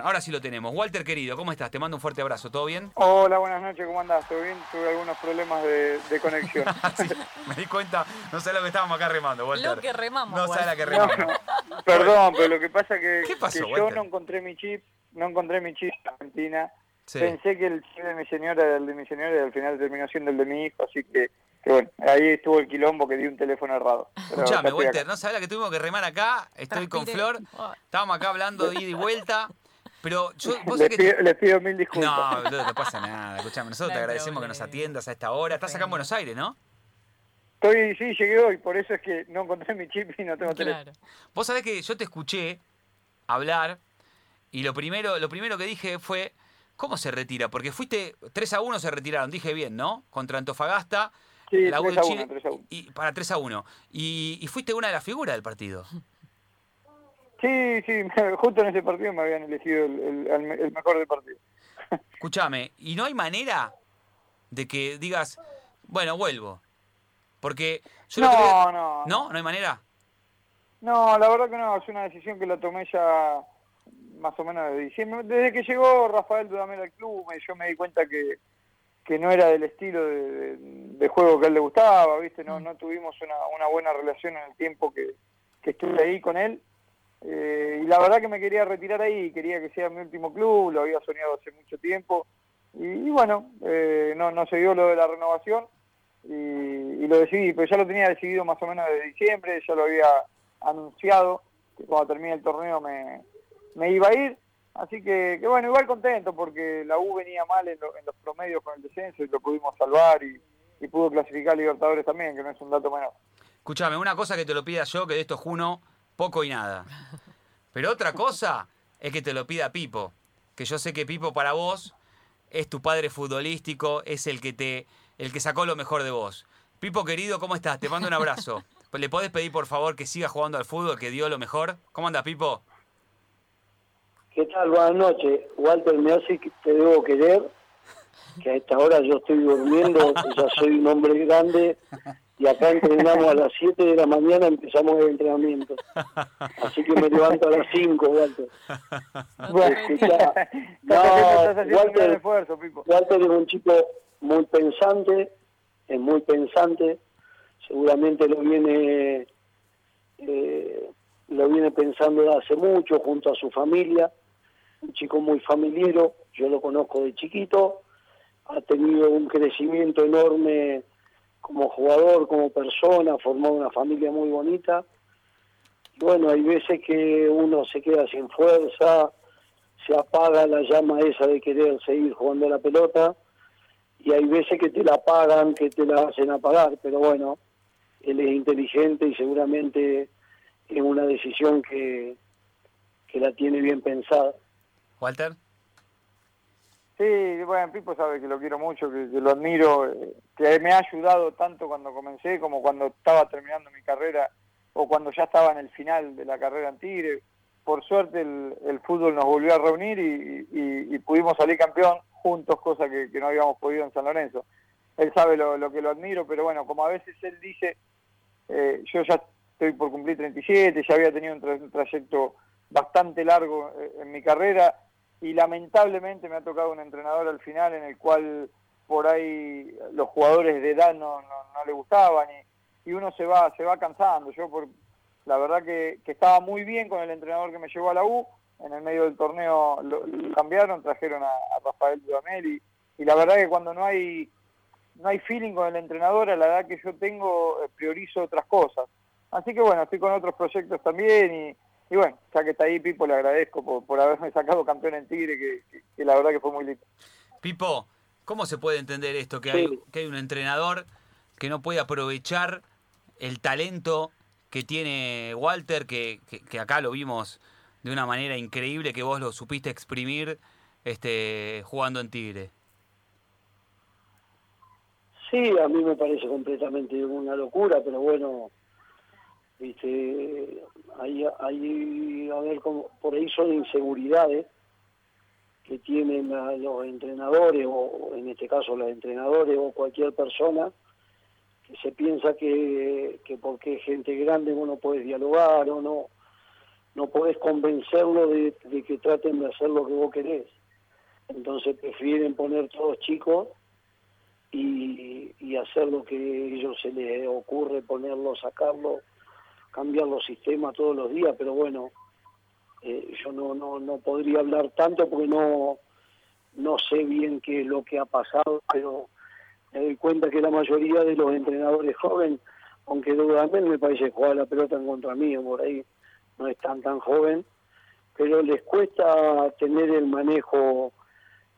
Ahora sí lo tenemos. Walter, querido, ¿cómo estás? Te mando un fuerte abrazo. ¿Todo bien? Hola, buenas noches, ¿cómo andás? ¿Todo bien? Tuve algunos problemas de, de conexión. Sí, me di cuenta, no sé lo que estábamos acá remando, Walter. Lo que remamos. No sé la que remamos. no, perdón, pero lo que pasa que, ¿Qué pasó, que yo no encontré mi chip, no encontré mi chip en Argentina. Sí. Pensé que el chip de mi señora era el de mi señora y al final terminó siendo el de mi hijo, así que, que bueno, ahí estuvo el quilombo que di un teléfono errado. Escuchame, Walter, acá. ¿no sabés la que tuvimos que remar acá? Estoy con. Flor. Estábamos acá hablando de ida y vuelta. Pero yo, vos que... pido, les pido mil disculpas. No, no pasa nada. Escuchame, nosotros No te agradecemos que nos atiendas a esta hora. Estás acá en Buenos Aires, ¿no? Estoy, sí, llegué hoy, por eso es que no encontré mi chip y no tengo teléfono. Claro. Vos sabés que yo te escuché hablar y lo primero, lo primero que dije fue, ¿cómo se retira? Porque fuiste 3 a 1 se retiraron, dije bien, ¿no? Contra Antofagasta, Sí, la U 3 de Chile 1, 3 a 1. y para 3 a 1. Y, y fuiste una de las figuras del partido. Sí, sí, justo en ese partido me habían elegido el, el- el- el mejor del partido. Escúchame, ¿y no hay manera de que digas, bueno, vuelvo? Porque yo No, no, ¿No? ¿No hay manera? No, la verdad que no, es una decisión que la tomé ya más o menos de diciembre. Desde que llegó Rafael Dudamel al club, yo me di cuenta que, que no era del estilo de, de- de juego que a él le gustaba, ¿viste? No, no tuvimos una, una buena relación en el tiempo que, que estuve ahí con él. Eh, y la verdad que me quería retirar ahí, quería que sea mi último club, lo había soñado hace mucho tiempo. Y, bueno, eh, no, no se dio lo de la renovación y, lo decidí, pero ya lo tenía decidido más o menos de diciembre, ya lo había anunciado que cuando termine el torneo me, me iba a ir. Así que, que bueno, igual contento porque la U venía mal en, lo- en los promedios con el descenso y lo pudimos salvar y, y pudo clasificar a Libertadores también, que no es un dato menor. Escúchame, una cosa que te lo pida yo, que de esto Juno, poco y nada. Pero otra cosa es que te lo pida Pipo. Que yo sé que Pipo para vos es tu padre futbolístico, es el que te, el que sacó lo mejor de vos. Pipo querido, ¿cómo estás? Te mando un abrazo. ¿Le podés pedir por favor que siga jugando al fútbol, que dio lo mejor? ¿Cómo andas, Pipo? ¿Qué tal? Buenas noches. Walter, me hace que te debo querer, que a esta hora yo estoy durmiendo, ya soy un hombre grande y acá entrenamos a las 7 de la mañana, empezamos el entrenamiento. Así que me levanto a las 5, Walter. Bueno, Escuchá, estás no, Walter- gran esfuerzo, Pipo. Walter es un chico muy pensante, es muy pensante, seguramente lo viene eh, lo viene pensando de hace mucho junto a su familia, un chico muy familiero, yo lo conozco de chiquito, ha tenido un crecimiento enorme como jugador, como persona, formado una familia muy bonita. Y bueno, hay veces que uno se queda sin fuerza, se apaga la llama esa de querer seguir jugando la pelota y hay veces que te la apagan, que te la hacen apagar, pero bueno, él es inteligente y seguramente es una decisión que, que la tiene bien pensada. Walter. Sí, bueno, Pipo sabe que lo quiero mucho, que, lo admiro, eh, que me ha ayudado tanto cuando comencé como cuando estaba terminando mi carrera o cuando ya estaba en el final de la carrera en Tigre. Por suerte el, fútbol nos volvió a reunir y, pudimos salir campeón juntos, cosa que, no habíamos podido en San Lorenzo. Él sabe lo, lo que lo admiro, pero bueno, como a veces él dice, eh, yo ya estoy por cumplir 37, ya había tenido un trayecto bastante largo eh, en mi carrera y lamentablemente me ha tocado un entrenador al final en el cual por ahí los jugadores de edad no, no, no le gustaban y, y uno se va se va cansando. Yo por la verdad que, que estaba muy bien con el entrenador que me llevó a la U, en el medio del torneo lo, lo cambiaron, trajeron a, Rafael Dudamel y, y la verdad que cuando no hay no hay feeling con el entrenador, a la edad que yo tengo, eh, priorizo otras cosas. Así que bueno, estoy con otros proyectos también y, bueno, ya que está ahí Pipo, le agradezco por, por haberme sacado campeón en Tigre, que, que- que la verdad que fue muy lindo. Pipo, ¿cómo se puede entender esto? Que, Sí. hay, que hay un entrenador que no puede aprovechar el talento que tiene Walter, que, que- que acá lo vimos de una manera increíble, que vos lo supiste exprimir este, jugando en Tigre. Sí, a mí me parece completamente una locura, pero bueno, viste, ahí, ahí a ver, cómo, por ahí son inseguridades que tienen a los entrenadores, o en este caso los entrenadores o cualquier persona, que se piensa que, que porque es gente grande uno puede dialogar o no. no podés convencerlo de, que traten de hacer lo que vos querés. Entonces prefieren poner todos chicos y, y hacer lo que ellos se les ocurre, ponerlo, sacarlo, cambiar los sistemas todos los días, pero bueno, eh, yo no, no, no podría hablar tanto porque no, no sé bien qué es lo que ha pasado, pero me doy cuenta que la mayoría de los entrenadores jóvenes, aunque Dudamel me parece jugar la pelota en contra mío, por ahí no es tan tan joven, pero les cuesta tener el manejo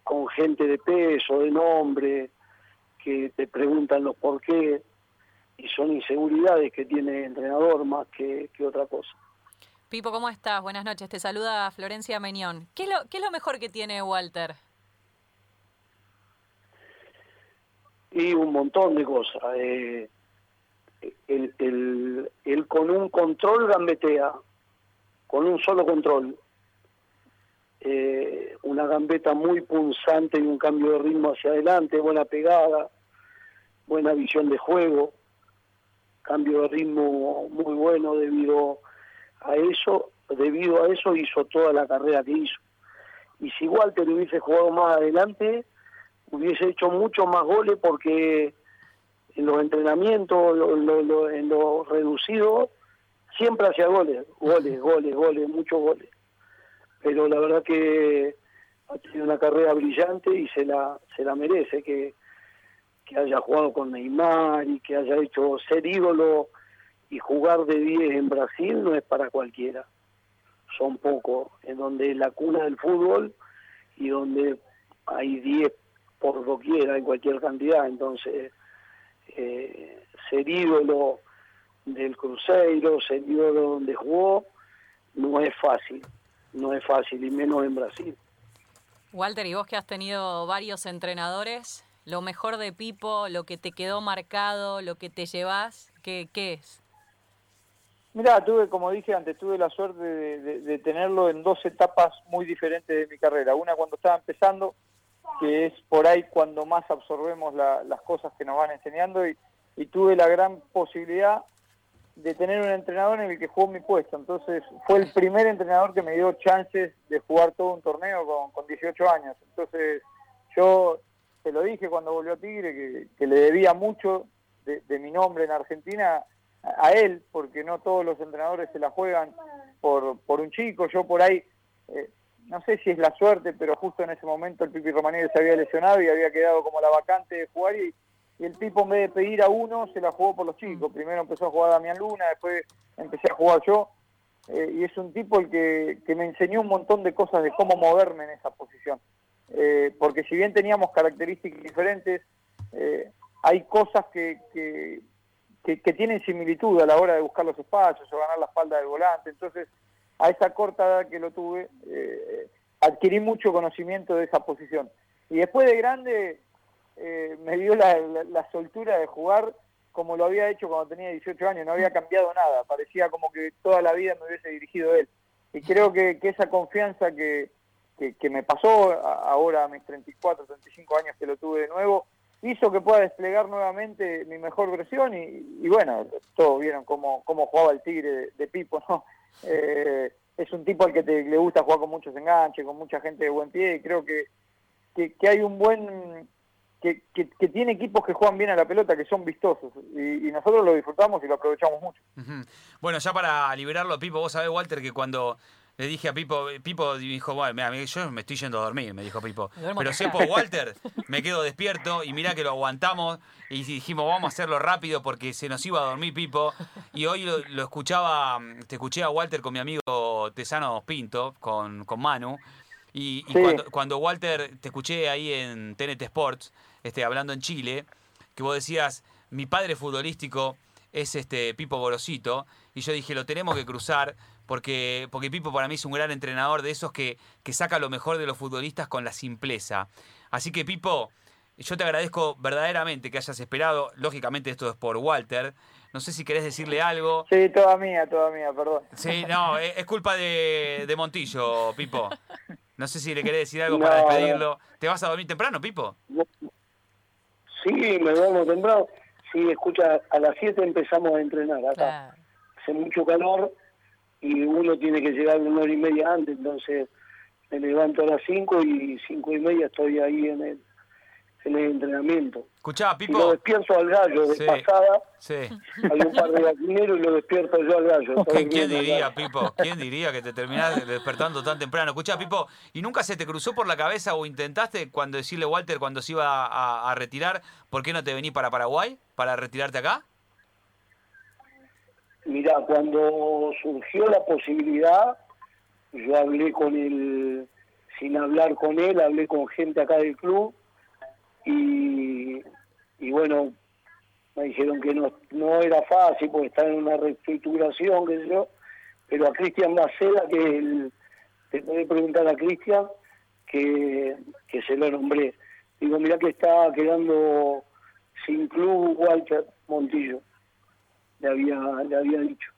con gente de peso, de nombre, que te preguntan los por qué, y son inseguridades que tiene el entrenador más que, que otra cosa. Pipo, ¿cómo estás? Buenas noches. Te saluda Florencia Meñón. ¿Qué es lo, qué es lo mejor que tiene Walter? Y un montón de cosas. Eh, el, el, el, con un control gambetea, con un solo control. Eh, una gambeta muy punzante y un cambio de ritmo hacia adelante, buena pegada, buena visión de juego, cambio de ritmo muy bueno debido a eso, debido a eso hizo toda la carrera que hizo. Y si Walter hubiese jugado más adelante, hubiese hecho mucho más goles porque en los entrenamientos, en lo reducido, siempre hacía goles, goles, goles, goles, muchos goles. Pero la verdad que ha tenido una carrera brillante y se la, se la merece, que, que haya jugado con Neymar y que haya hecho ser ídolo y jugar de 10 en Brasil no es para cualquiera. Son pocos, en donde la cuna del fútbol y donde hay 10 por doquiera en cualquier cantidad. Entonces, eh, ser ídolo del Cruzeiro, ser ídolo donde jugó, no es fácil, no es fácil, y menos en Brasil. Walter, y vos que has tenido varios entrenadores, lo mejor de Pipo, lo que te quedó marcado, lo que te llevas, ¿qué, qué es? Mira, tuve, como dije antes, tuve la suerte de, tenerlo en dos etapas muy diferentes de mi carrera. Una cuando estaba empezando, que es por ahí cuando más absorbemos las cosas que nos van enseñando, y, tuve la gran posibilidad de tener un entrenador en el que jugó mi puesto. Entonces, fue el primer entrenador que me dio chances de jugar todo un torneo con, con 18 años. Entonces, yo te lo dije cuando volvió a Tigre, que, le debía mucho de mi nombre en Argentina a él, porque no todos los entrenadores se la juegan por, por un chico. Yo por ahí, eh, no sé si es la suerte, pero justo en ese momento el Pipi Romanelli se había lesionado y había quedado como la vacante de jugar y, el tipo en vez de pedir a uno se la jugó por los chicos. Primero empezó a jugar Damián Luna, después empecé a jugar yo. Eh, y es un tipo el que, que, me enseñó un montón de cosas de cómo moverme en esa posición. Eh, porque si bien teníamos características diferentes, hay cosas que, que, que, tienen similitud a la hora de buscar los espacios o ganar la espalda del volante. Entonces, a esa corta edad que lo tuve, eh, adquirí mucho conocimiento de esa posición. Y después de grande, eh, me dio la, soltura de jugar como lo había hecho cuando tenía 18 años, no había cambiado nada, parecía como que toda la vida me hubiese dirigido él. Y creo que, esa confianza que, que, me pasó ahora a mis 34, 35 años que lo tuve de nuevo, hizo que pueda desplegar nuevamente mi mejor versión y, bueno, todos vieron cómo, cómo jugaba el Tigre de, Pipo, ¿no? Eh, es un tipo al que le gusta jugar con muchos enganches, con mucha gente de buen pie y creo que, que, hay un buen... Que, que, tiene equipos que juegan bien a la pelota, que son vistosos y, nosotros lo disfrutamos y lo aprovechamos mucho. Bueno, ya para liberarlo, Pipo, vos sabés, Walter, que cuando le dije a Pipo, Pipo dijo, bueno, mira, yo me estoy yendo a dormir, me dijo Pipo. Pero si por Walter, me quedo despierto y mirá que lo aguantamos y dijimos, vamos a hacerlo rápido porque se nos iba a dormir Pipo. Y hoy lo, escuchaba, te escuché a Walter con mi amigo Tesano Pinto, con, con Manu. Y, cuando, Walter, te escuché ahí en TNT Sports, este, hablando en Chile, que vos decías, mi padre futbolístico es este Pipo Gorosito, y yo dije, lo tenemos que cruzar porque, porque Pipo para mí es un gran entrenador de esos que, que saca lo mejor de los futbolistas con la simpleza. Así que Pipo, yo te agradezco verdaderamente que hayas esperado. Lógicamente esto es por Walter. No sé si querés decirle algo. Sí, toda mía, toda mía, perdón. Sí, no, es, culpa de, de, Montillo, Pipo. No sé si le querés decir algo para despedirlo. ¿Te vas a dormir temprano, Pipo? Sí, me duermo temprano. Sí, escucha, a las 7 empezamos a entrenar acá. Hace mucho calor y uno tiene que llegar una hora y media antes, entonces me levanto a las 5 y cinco y media estoy ahí en el, en el entrenamiento. Escuchá, Y lo Pipo. despierto al gallo de Sí. pasada, Sí. hay un par de gallineros y lo despierto yo al gallo. ¿Quién, diría. Pipo? ¿Quién diría que te terminás despertando tan temprano? Escuchá, Pipo, ¿y nunca se te cruzó por la cabeza o intentaste cuando decirle Walter cuando se iba a, a retirar, ¿por qué no te venís para Paraguay? ¿Para retirarte acá? Mirá, cuando surgió la posibilidad, yo hablé con él, sin hablar con él, hablé con gente acá del club y, y bueno, me dijeron que no, no era fácil porque estaba en una reestructuración, qué sé yo, pero a Cristian Bacela, que es el, te preguntar a Cristian, que, que se lo nombré. Digo, mirá que está quedando sin club Walter Montillo, le había, le había dicho.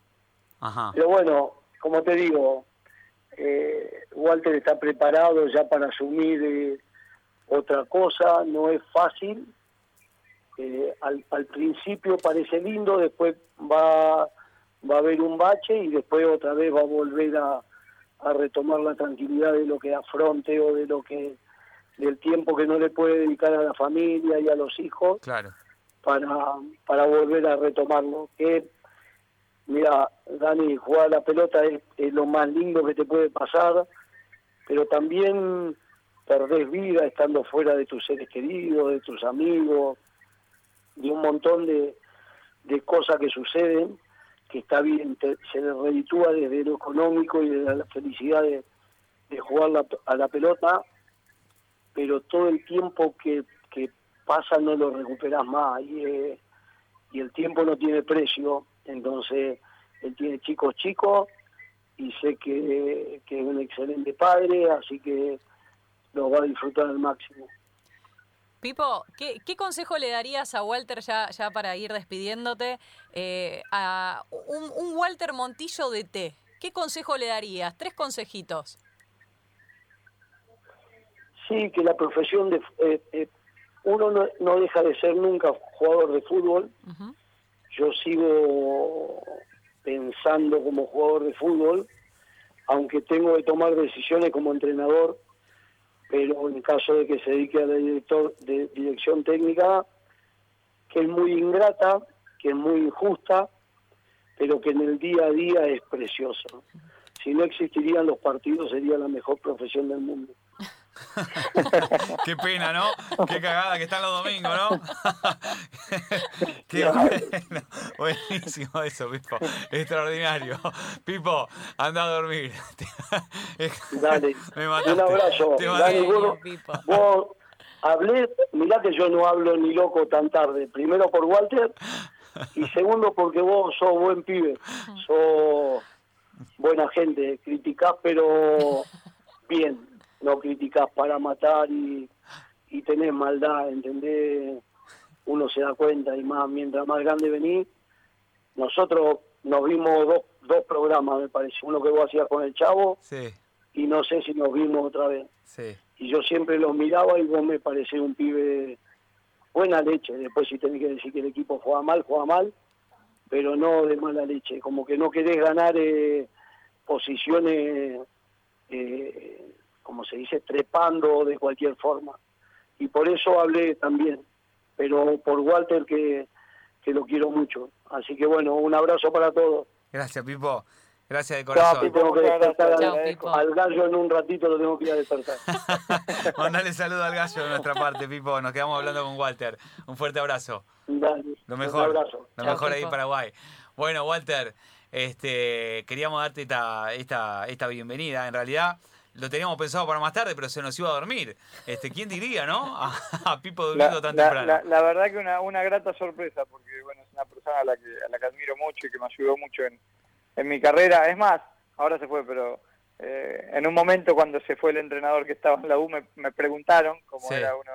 Ajá. Pero bueno, como te digo, eh, Walter está preparado ya para asumir eh, otra cosa, no es fácil. Eh, al, al principio parece lindo, después va, va a haber un bache y después otra vez va a volver a, a retomar la tranquilidad de lo que afronte o de lo que del tiempo que no le puede dedicar a la familia y a los hijos Claro. Para, para volver a retomarlo. Que, mira, Dani, jugar a la pelota es, lo más lindo que te puede pasar, pero también perdés vida estando fuera de tus seres queridos, de tus amigos, de un montón de, de cosas que suceden, que está bien, te- se le reditúa desde lo económico y de la felicidad de, de jugar la- a la pelota, pero todo el tiempo que, que pasa no lo recuperas más y, eh, y el tiempo no tiene precio, entonces él tiene chicos chicos y sé que, que es un excelente padre, así que lo va a disfrutar al máximo. Pipo, ¿qué, qué consejo le darías a Walter ya, ya para ir despidiéndote? eh, a un, un Walter Montillo de T. ¿Qué consejo le darías? Tres consejitos. Sí, que la profesión de... eh, eh, uno no, no deja de ser nunca jugador de fútbol, yo sigo pensando como jugador de fútbol, aunque tengo que tomar decisiones como entrenador, pero en caso de que se dedique a la director de dirección técnica, que es muy ingrata, que es muy injusta, pero que en el día a día es preciosa. Si no existirían los partidos, sería la mejor profesión del mundo. Qué pena, ¿no? Qué cagada que están los domingos, ¿no? Qué bueno. Buenísimo eso, Pipo. Extraordinario. Pipo, anda a dormir. Dale, Me mataste. un abrazo. Te mataste. vos, Pipo. vos hablé, mirá que yo no hablo ni loco tan tarde. Primero por Walter y segundo porque vos sos buen pibe, sos buena gente. Criticás, pero bien. No criticás para matar y, y tenés maldad, ¿entendés? Uno se da cuenta y más mientras más grande venís. Nosotros nos vimos dos, dos programas, me parece. Uno que vos hacías con el Chavo Sí, y no sé si nos vimos otra vez. sí. Y yo siempre los miraba y vos me parecés un pibe buena leche. Después si tenés que decir que el equipo juega mal, juega mal, pero no de mala leche. Como que no querés ganar eh, posiciones, eh, como se dice, trepando de cualquier forma. Y por eso hablé también, pero por Walter que, que lo quiero mucho. Así que bueno, un abrazo para todos. Gracias, Pipo. Gracias de Chao, corazón. que tengo que despertar al- Chao, Pipo. al gallo en un ratito, lo tengo que ir a despertar. Mandale saludo al gallo de nuestra parte, Pipo. Nos quedamos hablando con Walter. Un fuerte abrazo. Dale, Lo un mejor. abrazo. Lo Chao, mejor ahí en Pipo. Paraguay. Bueno, Walter, este, queríamos darte esta, esta, esta bienvenida. En realidad lo teníamos pensado para más tarde, pero se nos iba a dormir. Este, ¿Quién diría, no? A, a Pipo durmiendo La, tan la- temprano. la- la verdad que una, una grata sorpresa, porque bueno, es una persona a la que, a la que admiro mucho y que me ayudó mucho en, en mi carrera. Es más, ahora se fue, pero eh, en un momento cuando se fue el entrenador que estaba en la U, me, me preguntaron, como Sí. era uno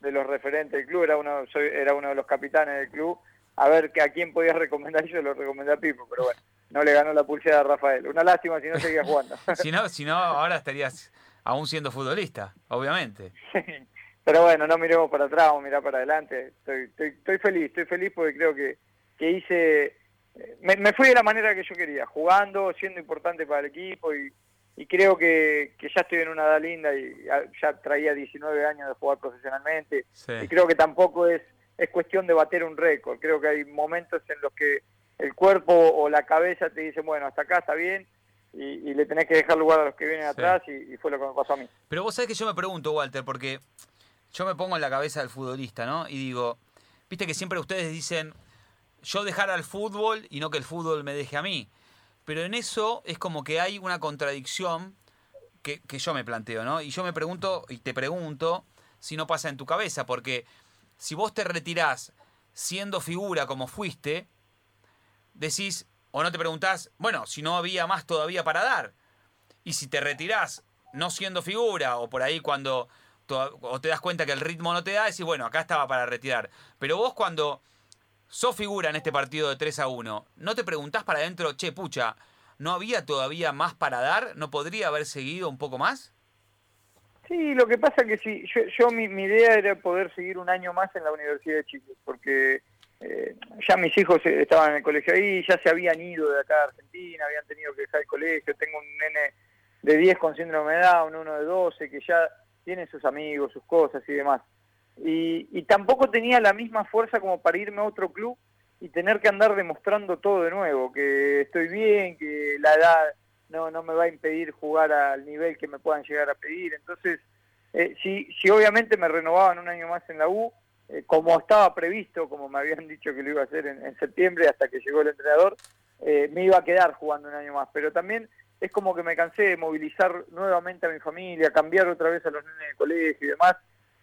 de los referentes del club, era uno, soy, era uno de los capitanes del club, a ver que a quién podía recomendar y yo lo recomendé a Pipo, pero bueno, no le ganó la pulsera a Rafael. Una lástima si no seguía jugando. Si no, si no, ahora estarías aún siendo futbolista, obviamente. Pero bueno, no miremos para atrás, vamos a mirar para adelante. Estoy, estoy, estoy feliz, estoy feliz porque creo que, que hice eh, me, me fui de la manera que yo quería, jugando, siendo importante para el equipo y, y creo que, que ya estoy en una edad linda y ya, ya traía 19 años de jugar profesionalmente Sí. y creo que tampoco es, es cuestión de bater un récord, creo que hay momentos en los que el cuerpo o la cabeza te dice, bueno, hasta acá está bien y, y le tenés que dejar lugar a los que vienen Sí. atrás y, y fue lo que me pasó a mí. Pero vos sabés que yo me pregunto, Walter, porque yo me pongo en la cabeza del futbolista, ¿no? Y digo, viste que siempre ustedes dicen, yo dejar al fútbol y no que el fútbol me deje a mí. Pero en eso es como que hay una contradicción que, que yo me planteo, ¿no? Y yo me pregunto, y te pregunto, si no pasa en tu cabeza, porque si vos te retirás siendo figura como fuiste, decís, o no te preguntás, bueno, si no había más todavía para dar. Y si te retirás no siendo figura, o por ahí cuando o te das cuenta que el ritmo no te da, decís, bueno, acá estaba para retirar. Pero vos cuando sos figura en este partido de 3 a 1, ¿no te preguntás para adentro, che, pucha, ¿no había todavía más para dar? ¿No podría haber seguido un poco más? Sí, lo que pasa que sí, yo, yo mi, mi idea era poder seguir un año más en la Universidad de Chile, porque eh, ya mis hijos eh, estaban en el colegio ahí, ya se habían ido de acá a Argentina, habían tenido que dejar el colegio, tengo un nene de 10 con síndrome de Down, uno de 12, que ya tiene sus amigos, sus cosas y demás. Y, y tampoco tenía la misma fuerza como para irme a otro club y tener que andar demostrando todo de nuevo, que estoy bien, que la edad no, no me va a impedir jugar al nivel que me puedan llegar a pedir. Entonces, eh, si, si obviamente me renovaban un año más en la U, eh, como estaba previsto, como me habían dicho que lo iba a hacer en, en septiembre hasta que llegó el entrenador, eh, me iba a quedar jugando un año más. Pero también es como que me cansé de movilizar nuevamente a mi familia, cambiar otra vez a los nenes de colegio y demás.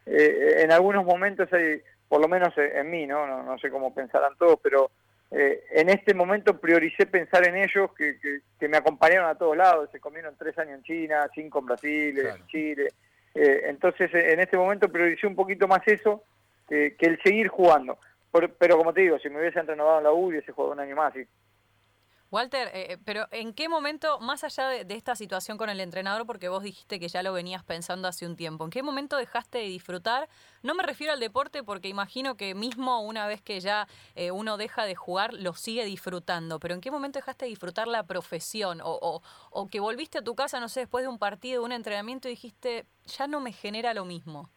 Eh, en algunos momentos hay, por lo menos en mí, ¿no? No, no sé cómo pensarán todos, pero eh, en este momento prioricé pensar en ellos que, que, que, me acompañaron a todos lados, se comieron tres años en China, cinco en Brasil, claro. en Chile. Eh, entonces, en este momento prioricé un poquito más eso que, que el seguir jugando. Pero como te digo, si me hubiesen renovado en la U, hubiese jugado un año más. Y, Walter, eh, pero ¿en qué momento, más allá de, esta situación con el entrenador, porque vos dijiste que ya lo venías pensando hace un tiempo, ¿en qué momento dejaste de disfrutar? No me refiero al deporte porque imagino que mismo una vez que ya eh, uno deja de jugar, lo sigue disfrutando, pero ¿en qué momento dejaste de disfrutar la profesión? O, o, o que volviste a tu casa, no sé, después de un partido, de un entrenamiento y dijiste, ya no me genera lo mismo.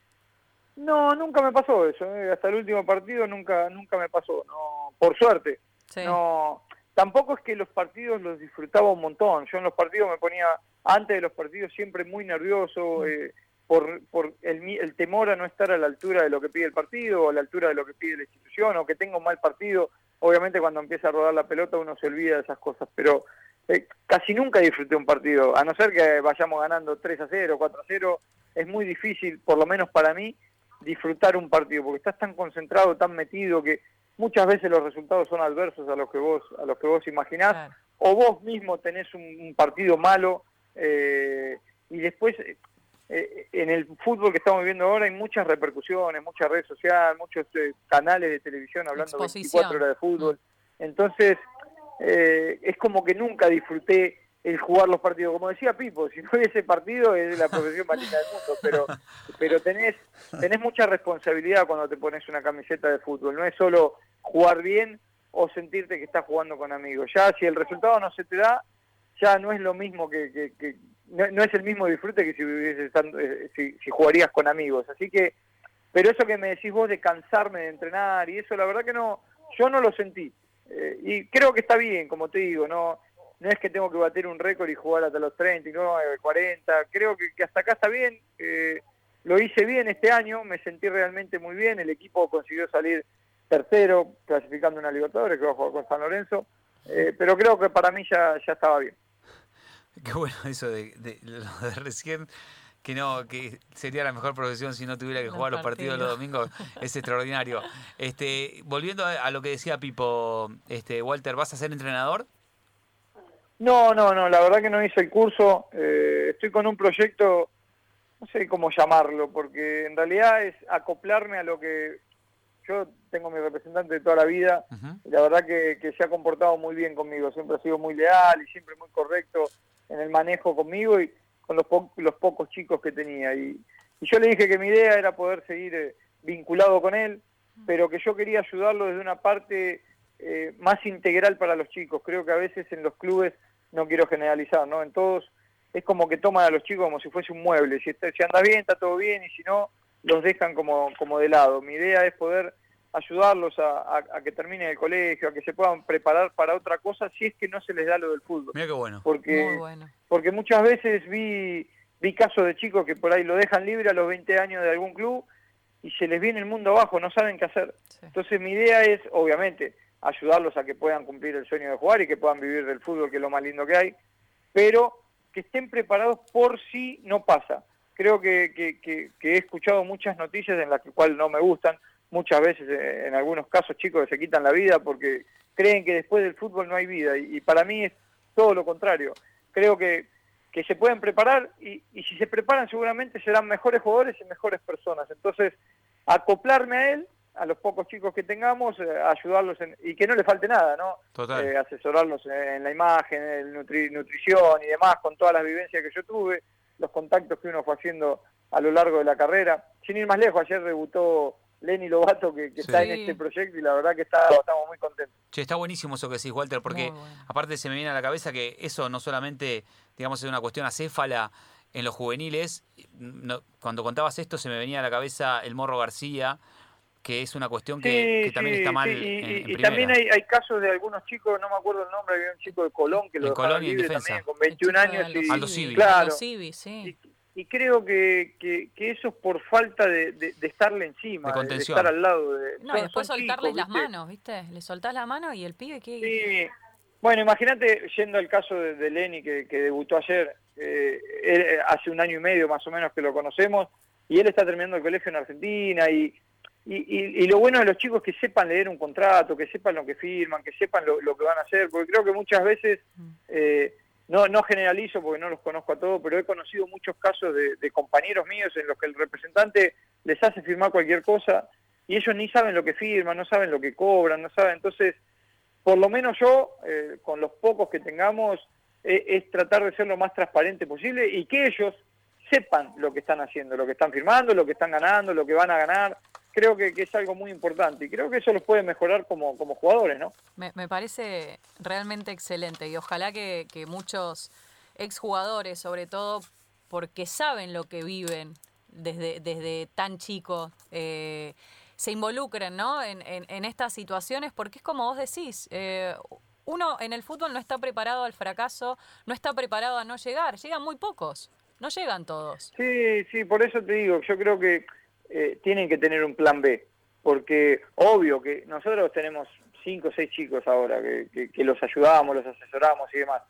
No, nunca me pasó eso, ¿eh? hasta el último partido nunca, nunca me pasó, no, por suerte. Sí. No tampoco es que los partidos los disfrutaba un montón. Yo en los partidos me ponía, antes de los partidos, siempre muy nervioso eh, por, por el, el, temor a no estar a la altura de lo que pide el partido, o a la altura de lo que pide la institución, o que tenga un mal partido. Obviamente cuando empieza a rodar la pelota uno se olvida de esas cosas, pero eh, casi nunca disfruté un partido, a no ser que vayamos ganando 3 a 0, 4 a 0, es muy difícil, por lo menos para mí, disfrutar un partido, porque estás tan concentrado, tan metido que muchas veces los resultados son adversos a los que vos a los que vos imaginás claro. o vos mismo tenés un, un partido malo eh, y después eh, en el fútbol que estamos viviendo ahora hay muchas repercusiones mucha red social muchos eh, canales de televisión hablando 24 horas de fútbol mm. entonces eh, es como que nunca disfruté el jugar los partidos como decía Pipo si no hubiese partido es la profesión más linda del mundo pero pero tenés tenés mucha responsabilidad cuando te pones una camiseta de fútbol no es solo jugar bien o sentirte que estás jugando con amigos. Ya si el resultado no se te da, ya no es lo mismo que, que, que no, no, es el mismo disfrute que si eh, si, si, jugarías con amigos. Así que, pero eso que me decís vos de cansarme de entrenar y eso, la verdad que no, yo no lo sentí. Eh, y creo que está bien, como te digo, no no es que tengo que bater un récord y jugar hasta los 39, 40, creo que, que hasta acá está bien. Eh, lo hice bien este año, me sentí realmente muy bien, el equipo consiguió salir tercero, clasificando una Libertadores que va a jugar con San Lorenzo, eh, pero creo que para mí ya, ya estaba bien. Qué bueno eso de, de, lo de recién, que no, que sería la mejor profesión si no tuviera que los jugar los partidos los domingos, es extraordinario. Este, volviendo a, a, lo que decía Pipo, este, Walter, ¿vas a ser entrenador? No, no, no, la verdad que no hice el curso, eh, estoy con un proyecto, no sé cómo llamarlo, porque en realidad es acoplarme a lo que yo tengo mi representante de toda la vida uh -huh. y la verdad que, que, se ha comportado muy bien conmigo, siempre ha sido muy leal y siempre muy correcto en el manejo conmigo y con los, po los pocos chicos que tenía. Y, y, yo le dije que mi idea era poder seguir eh, vinculado con él, pero que yo quería ayudarlo desde una parte eh, más integral para los chicos. Creo que a veces en los clubes, no quiero generalizar, ¿no? En todos es como que toman a los chicos como si fuese un mueble. Si, está, si anda bien, está todo bien, y si no, los dejan como, como de lado. Mi idea es poder ayudarlos a, que terminen el colegio, a que se puedan preparar para otra cosa si es que no se les da lo del fútbol. Mira qué bueno. Porque, porque muchas veces vi, vi casos de chicos que por ahí lo dejan libre a los 20 años de algún club y se les viene el mundo abajo, no saben qué hacer. Entonces mi idea es, obviamente, ayudarlos a que puedan cumplir el sueño de jugar y que puedan vivir del fútbol, que es lo más lindo que hay, pero que estén preparados por si no pasa. Creo que, he escuchado muchas noticias en las cuales no me gustan, muchas veces, eh, en algunos casos, chicos que se quitan la vida porque creen que después del fútbol no hay vida. Y, para mí es todo lo contrario. Creo que, que se pueden preparar y, si se preparan seguramente serán mejores jugadores y mejores personas. Entonces, acoplarme a él, a los pocos chicos que tengamos, eh, ayudarlos y que no le falte nada, ¿no? Eh, asesorarlos en, la imagen, en nutrición y demás, con todas las vivencias que yo tuve, los contactos que uno fue haciendo a lo largo de la carrera. Sin ir más lejos, ayer debutó Lenny Lobato que, está en este proyecto y la verdad que está, estamos muy contentos. Che, está buenísimo eso que decís, Walter, porque aparte se me viene a la cabeza que eso no solamente, digamos, es una cuestión acéfala en los juveniles. cuando contabas esto se me venía a la cabeza el Morro García, que es una cuestión que, también está mal. y, también hay, casos de algunos chicos, no me acuerdo el nombre, había un chico de Colón que lo Colón y también con 21 años. Y, Aldo Claro. sí y creo que, que, eso es por falta de, de, estarle encima, de, estar al lado de... No, y después soltarles las manos, ¿viste? Le soltás la mano y el pibe que... Sí, bueno, imagínate, yendo al caso de, Lenny, que, que, debutó ayer, eh, eh, hace un año y medio más o menos que lo conocemos, y él está terminando el colegio en Argentina, y, y, y, lo bueno de los chicos es que sepan leer un contrato, que sepan lo que firman, que sepan lo, lo que van a hacer, porque creo que muchas veces... Mm. Eh, no, no generalizo porque no los conozco a todos, pero he conocido muchos casos de, compañeros míos en los que el representante les hace firmar cualquier cosa y ellos ni saben lo que firman, no saben lo que cobran, no saben. Entonces, por lo menos yo, eh, con los pocos que tengamos, eh, es tratar de ser lo más transparente posible y que ellos sepan lo que están haciendo, lo que están firmando, lo que están ganando, lo que van a ganar, creo que, es algo muy importante y creo que eso los puede mejorar como, como jugadores, ¿no? Me, me parece realmente excelente y ojalá que, que muchos exjugadores, sobre todo porque saben lo que viven desde, desde tan chicos, eh, se involucren ¿no? En, en, estas situaciones, porque es como vos decís, eh, uno en el fútbol no está preparado al fracaso, no está preparado a no llegar, llegan muy pocos, no llegan todos. Sí, sí, por eso te digo, yo creo que eh, tienen que tener un plan B, porque obvio que nosotros tenemos cinco o seis chicos ahora que, los ayudamos, los asesoramos y demás,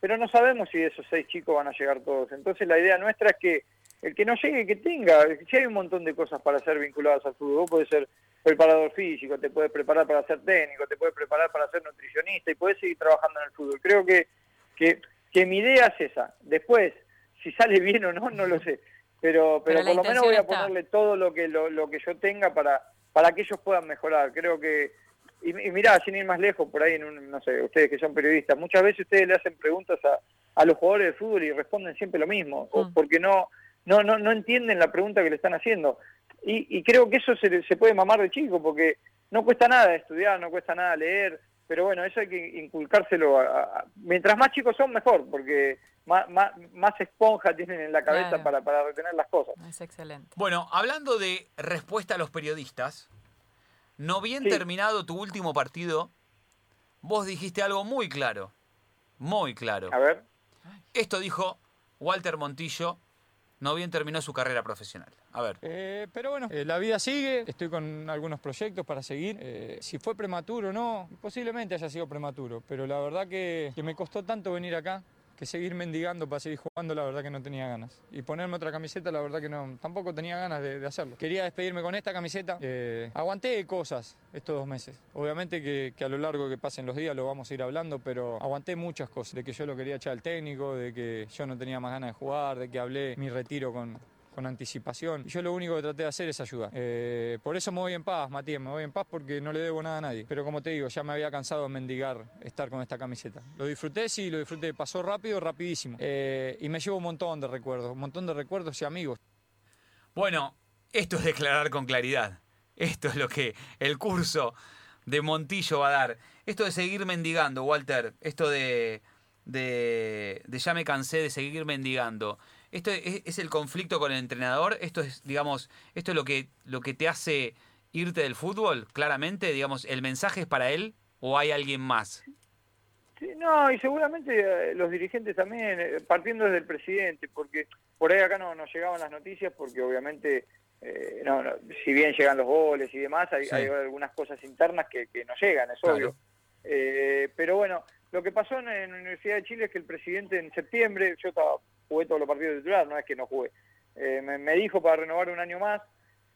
pero no sabemos si esos seis chicos van a llegar todos. Entonces la idea nuestra es que el que no llegue, que tenga, si hay un montón de cosas para ser vinculadas al fútbol, vos podés ser preparador físico, te puedes preparar para ser técnico, te puedes preparar para ser nutricionista y puedes seguir trabajando en el fútbol. Creo que, que, que mi idea es esa. Después, si sale bien o no, no lo sé pero, pero, por lo menos voy a ponerle todo lo que lo, lo, que yo tenga para, para que ellos puedan mejorar. Creo que, y, y mirá, sin ir más lejos, por ahí, en un, no sé, ustedes que son periodistas, muchas veces ustedes le hacen preguntas a, a los jugadores de fútbol y responden siempre lo mismo, o mm. porque no, no, no, no entienden la pregunta que le están haciendo. Y, y creo que eso se, se puede mamar de chico, porque no cuesta nada estudiar, no cuesta nada leer, pero bueno, eso hay que inculcárselo. A, mientras más chicos son, mejor, porque más, más, esponja tienen en la cabeza para, para retener las cosas. Es excelente. Bueno, hablando de respuesta a los periodistas, no bien terminado tu último partido, vos dijiste algo muy claro, muy claro. A ver. Esto dijo Walter Montillo no bien terminó su carrera profesional. A ver. Eh, pero bueno, eh, la vida sigue, estoy con algunos proyectos para seguir. Eh, si fue prematuro o no, posiblemente haya sido prematuro, pero la verdad que, que me costó tanto venir acá, que seguir mendigando para seguir jugando, la verdad que no tenía ganas. Y ponerme otra camiseta, la verdad que no, tampoco tenía ganas de, hacerlo. Quería despedirme con esta camiseta. Eh, aguanté cosas estos dos meses. Obviamente que, que, a lo largo que pasen los días lo vamos a ir hablando, pero aguanté muchas cosas. De que yo lo quería echar al técnico, de que yo no tenía más ganas de jugar, de que hablé mi retiro con, con anticipación. Y yo lo único que traté de hacer es ayudar. Eh, por eso me voy en paz, Matías, me voy en paz porque no le debo nada a nadie. Pero como te digo, ya me había cansado de mendigar estar con esta camiseta. Lo disfruté, sí, lo disfruté. Pasó rápido, rapidísimo. Eh, y me llevo un montón de recuerdos, un montón de recuerdos y amigos. Bueno, esto es declarar con claridad. Esto es lo que el curso de Montillo va a dar. Esto de seguir mendigando, Walter, esto de, de, de ya me cansé de seguir mendigando. ¿Esto es, es el conflicto con el entrenador? ¿Esto es, digamos, esto es lo que, lo que te hace irte del fútbol? Claramente, digamos, ¿el mensaje es para él o hay alguien más? Sí, no, y seguramente eh, los dirigentes también, eh, partiendo desde el presidente, porque por ahí acá no nos llegaban las noticias, porque obviamente, eh, no, no, si bien llegan los goles y demás, hay, Sí. hay algunas cosas internas que, que no llegan, es Claro. obvio. Eh, pero bueno, lo que pasó en, en la Universidad de Chile es que el presidente en septiembre, yo estaba, jugué todos los partidos de titular, no es que no jugué, eh, me, dijo para renovar un año más,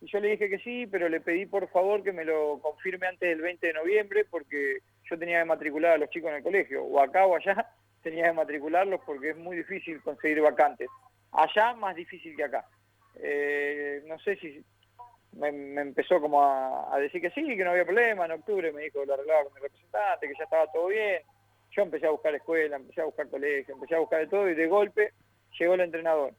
y yo le dije que sí, pero le pedí por favor que me lo confirme antes del 20 de noviembre, porque yo tenía que matricular a los chicos en el colegio, o acá o allá, tenía que matricularlos porque es muy difícil conseguir vacantes. Allá más difícil que acá. Eh, no sé si me, me empezó como a, decir que sí, que no había problema, en octubre me dijo lo arreglaba con mi representante, que ya estaba todo bien. Yo empecé a buscar escuela, empecé a buscar colegio, empecé a buscar de todo y de golpe llegó el entrenador.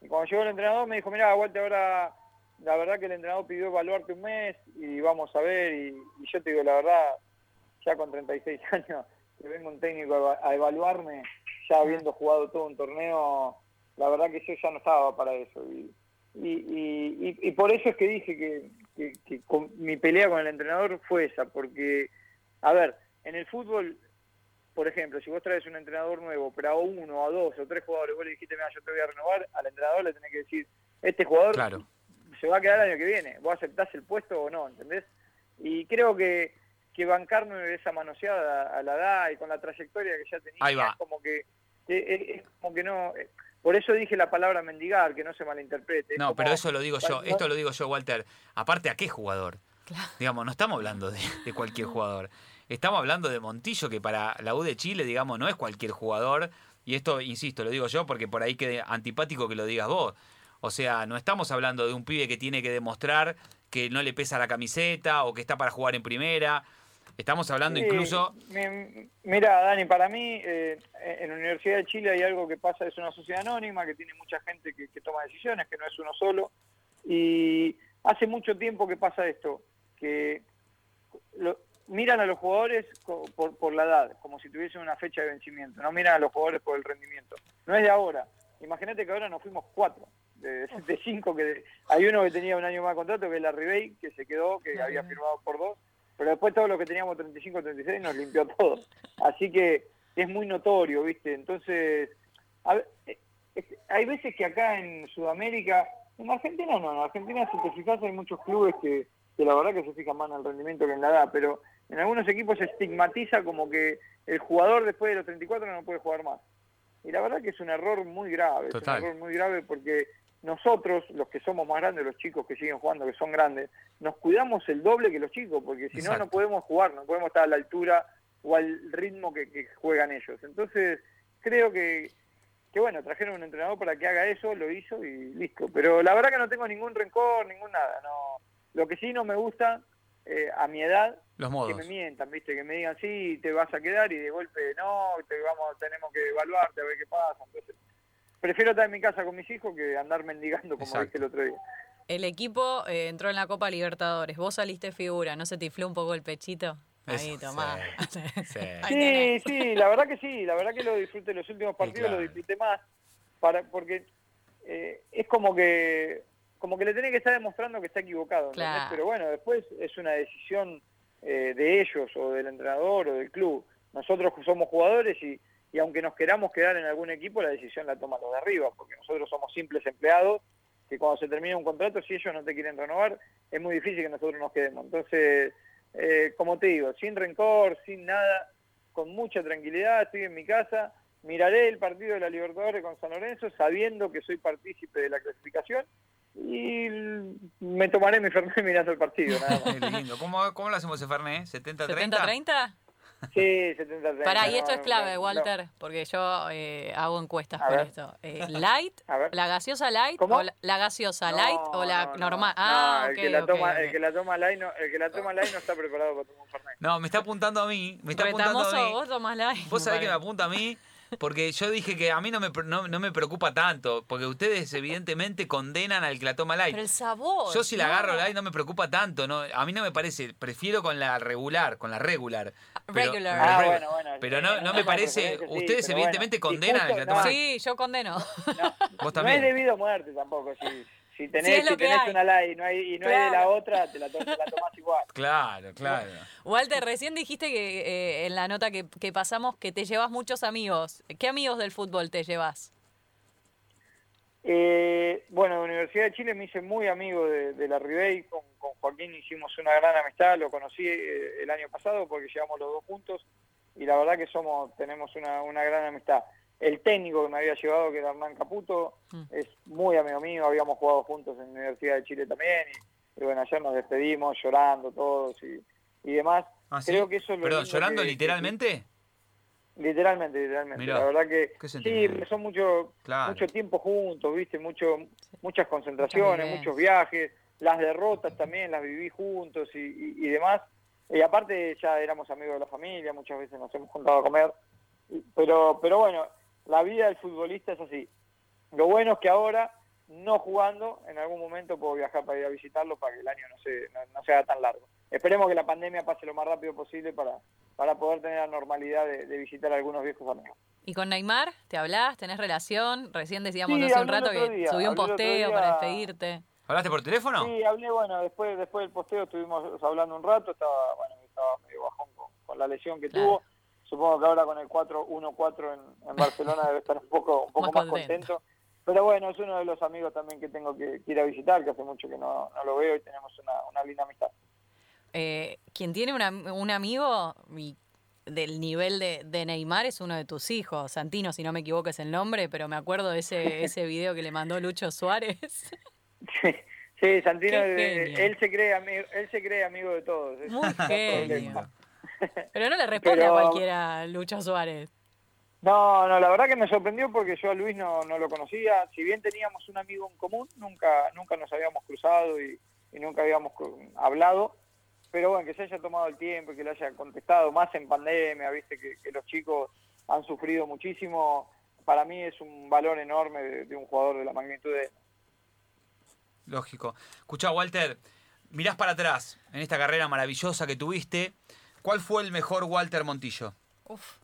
Y cuando llegó el entrenador me dijo, mira, Walter, ahora la verdad que el entrenador pidió evaluarte un mes y vamos a ver. Y, yo te digo, la verdad, ya con 36 años, que venga un técnico a, eva- a evaluarme, ya habiendo jugado todo un torneo, la verdad que yo ya no estaba para eso. Y, y, y- por eso es que dije que, que- mi pelea con el entrenador fue esa, porque, a ver, en el fútbol, por ejemplo, si vos traes un entrenador nuevo, pero a uno, a dos o tres jugadores, vos le dijiste, mira, yo te voy a renovar, al entrenador le tenés que decir, este jugador Claro. se va a quedar el año que viene, vos aceptás el puesto o no, ¿entendés? Y creo que, que bancarme esa manoseada a la edad y con la trayectoria que ya tenía, Ahí va. es como que, es, es como que no, eh, por eso dije la palabra mendigar, que no se malinterprete. No, como- pero eso lo digo yo, no- esto lo digo yo, Walter. Aparte, ¿a qué jugador? Claro. Digamos, no estamos hablando de, de cualquier jugador. Estamos hablando de Montillo, que para la U de Chile, digamos, no es cualquier jugador. Y esto, insisto, lo digo yo porque por ahí quede antipático que lo digas vos. O sea, no estamos hablando de un pibe que tiene que demostrar que no le pesa la camiseta o que está para jugar en primera. Estamos hablando Sí, incluso... mi- Mira, Dani, para mí eh, en la Universidad de Chile hay algo que pasa, es una sociedad anónima que tiene mucha gente que, que toma decisiones, que no es uno solo. Y hace mucho tiempo que pasa esto, que lo- miran a los jugadores por, por la edad, como si tuviesen una fecha de vencimiento, no miran a los jugadores por el rendimiento. No es de ahora. Imagínate que ahora nos fuimos cuatro, de, de cinco, que hay uno que tenía un año más de contrato, que es la Ribey, que se quedó, que había firmado por dos, pero después todos los que teníamos 35, 36 nos limpió todo. Así que es muy notorio, ¿viste? Entonces, a eh, es- hay veces que acá en Sudamérica, en Argentina no, en Argentina si te fijas hay muchos clubes que, que la verdad que se fijan más en el rendimiento que en la edad, pero en algunos equipos se estigmatiza como que el jugador después de los 34 no puede jugar más. Y la verdad que es un error muy grave, Total. es un error muy grave porque nosotros, los que somos más grandes, los chicos que siguen jugando, que son grandes, nos cuidamos el doble que los chicos, porque si no, no podemos jugar, no podemos estar a la altura o al ritmo que, que juegan ellos. Entonces, creo que, que bueno, trajeron un entrenador para que haga eso, lo hizo y listo. Pero la verdad que no tengo ningún rencor, ningún nada. no Lo que sí no me gusta, eh, a mi edad, Los que me mientan, ¿viste? Que me digan, sí, te vas a quedar y de golpe, no, te vamos, tenemos que evaluarte a ver qué pasa. Entonces, prefiero estar en mi casa con mis hijos que andar mendigando como Exacto. dije el otro día. El equipo eh, entró en la Copa Libertadores. Vos saliste figura, ¿no se te infló un poco el pechito? Ahí, tomá. sí, sí. La verdad que sí, la verdad que lo disfruté, los últimos partidos claro. lo disfruté más, para, porque eh, es como que como que le tenés que estar demostrando que está equivocado. Claro. pero bueno, después es una decisión eh, de ellos o del entrenador o del club. Nosotros somos jugadores y, y aunque nos queramos quedar en algún equipo, la decisión la toman los de arriba, porque nosotros somos simples empleados que cuando se termina un contrato, si ellos no te quieren renovar, es muy difícil que nosotros nos quedemos. Entonces, eh, como te digo, sin rencor, sin nada, con mucha tranquilidad, estoy en mi casa, miraré el partido de la Libertadores con San Lorenzo, sabiendo que soy partícipe de la clasificación, y me tomaré mi Fernet mirando el partido, nada más. Qué lindo. ¿Cómo, ¿Cómo lo hacemos ese Fernet? ¿70-30? ¿70-30? Sí, 70 Pará, y esto no, es clave, no, Walter, porque yo eh, hago encuestas ver. esto. Eh, ¿Light? ¿La gaseosa light? ¿Cómo? O la, la gaseosa No, light o la no, no, normal? no, ah, el ok, que la ok, toma, ok. el que la toma light no, el que la toma light no está preparado para tomar un Fernet. No, me está apuntando a mí. Me está apuntando a mí. vos tomás light. Vos me sabés que me apunta a mí. Porque yo dije que a mí no me, no, no me preocupa tanto, porque ustedes evidentemente condenan al que la toma light. Pero el sabor. Yo si la no. agarro light no me preocupa tanto, no, a mí no me parece, prefiero con la regular, con la regular. Pero- Regular. Ah, pero- bueno, bueno. Pero sí, no, en no me parece, sí, ustedes evidentemente bueno, condenan al que la justo- toma no, light. Sí, yo condeno. Vos No es también. debido a muerte tampoco. Si, si tenés, Sí, si que tenés una light y no hay, y no hay de la otra, te la, te la tomás igual. Claro, claro. Walter, recién dijiste que eh, en la nota que, que pasamos que te llevas muchos amigos. ¿Qué amigos del fútbol te llevas? Eh, bueno, de Universidad de Chile me hice muy amigo de, de la Ribey, con, con Joaquín hicimos una gran amistad, lo conocí eh, el año pasado porque llevamos los dos juntos y la verdad que somos tenemos una, una gran amistad. El técnico que me había llevado, que era Hernán Caputo, Mm. es muy amigo mío, habíamos jugado juntos en la Universidad de Chile también y, y bueno, ayer nos despedimos llorando todos y, y demás. Ah, ¿sí? Creo que eso es lo Perdón, ¿llorando que- que- literalmente? Literalmente, literalmente. Mirá, la verdad que sí, son mucho, Claro. mucho tiempo juntos, viste, mucho, muchas concentraciones, muchos viajes, las derrotas también las viví juntos y, y- y demás. Y aparte ya éramos amigos de la familia, muchas veces nos hemos juntado a comer. Pero, pero bueno, la vida del futbolista es así. Lo bueno es que ahora, no jugando, en algún momento puedo viajar para ir a visitarlo para que el año no se, no, no se haga tan largo. Esperemos que la pandemia pase lo más rápido posible para, para poder tener la normalidad de, de visitar a algunos viejos amigos. ¿Y con Neymar? ¿Te hablás? ¿Tenés relación? Recién decíamos Sí, hace un rato que día, subió un posteo día. para despedirte. ¿Hablaste por teléfono? Sí, hablé, bueno, después después del posteo estuvimos hablando un rato, estaba, bueno, estaba medio bajón con, con la lesión que Claro. tuvo. Supongo que ahora con el 4-1-4 en, en Barcelona debe estar un poco, un poco Más más, contento. contento. Pero bueno, es uno de los amigos también que tengo que, que ir a visitar, que hace mucho que no, no lo veo y tenemos una, una linda amistad. Eh, quien tiene una- un amigo y del nivel de, de Neymar es uno de tus hijos, Santino, si no me equivoco es el nombre, pero me acuerdo de ese, ese video que le mandó Lucho Suárez. Sí, sí Santino, Qué eh, él se cree amigo, él se cree amigo de todos. Muy genio. Pero no le responde Pero- a cualquiera Lucho Suárez. No, no, la verdad que me sorprendió porque yo a Luis no, no lo conocía. Si bien teníamos un amigo en común, nunca nunca nos habíamos cruzado y, y nunca habíamos hablado. Pero bueno, que se haya tomado el tiempo y que le haya contestado, más en pandemia, viste que, que los chicos han sufrido muchísimo. Para mí es un valor enorme de, de un jugador de la magnitud de él. Lógico. Escuchá, Walter, mirás para atrás en esta carrera maravillosa que tuviste. ¿Cuál fue el mejor Walter Montillo? Uf,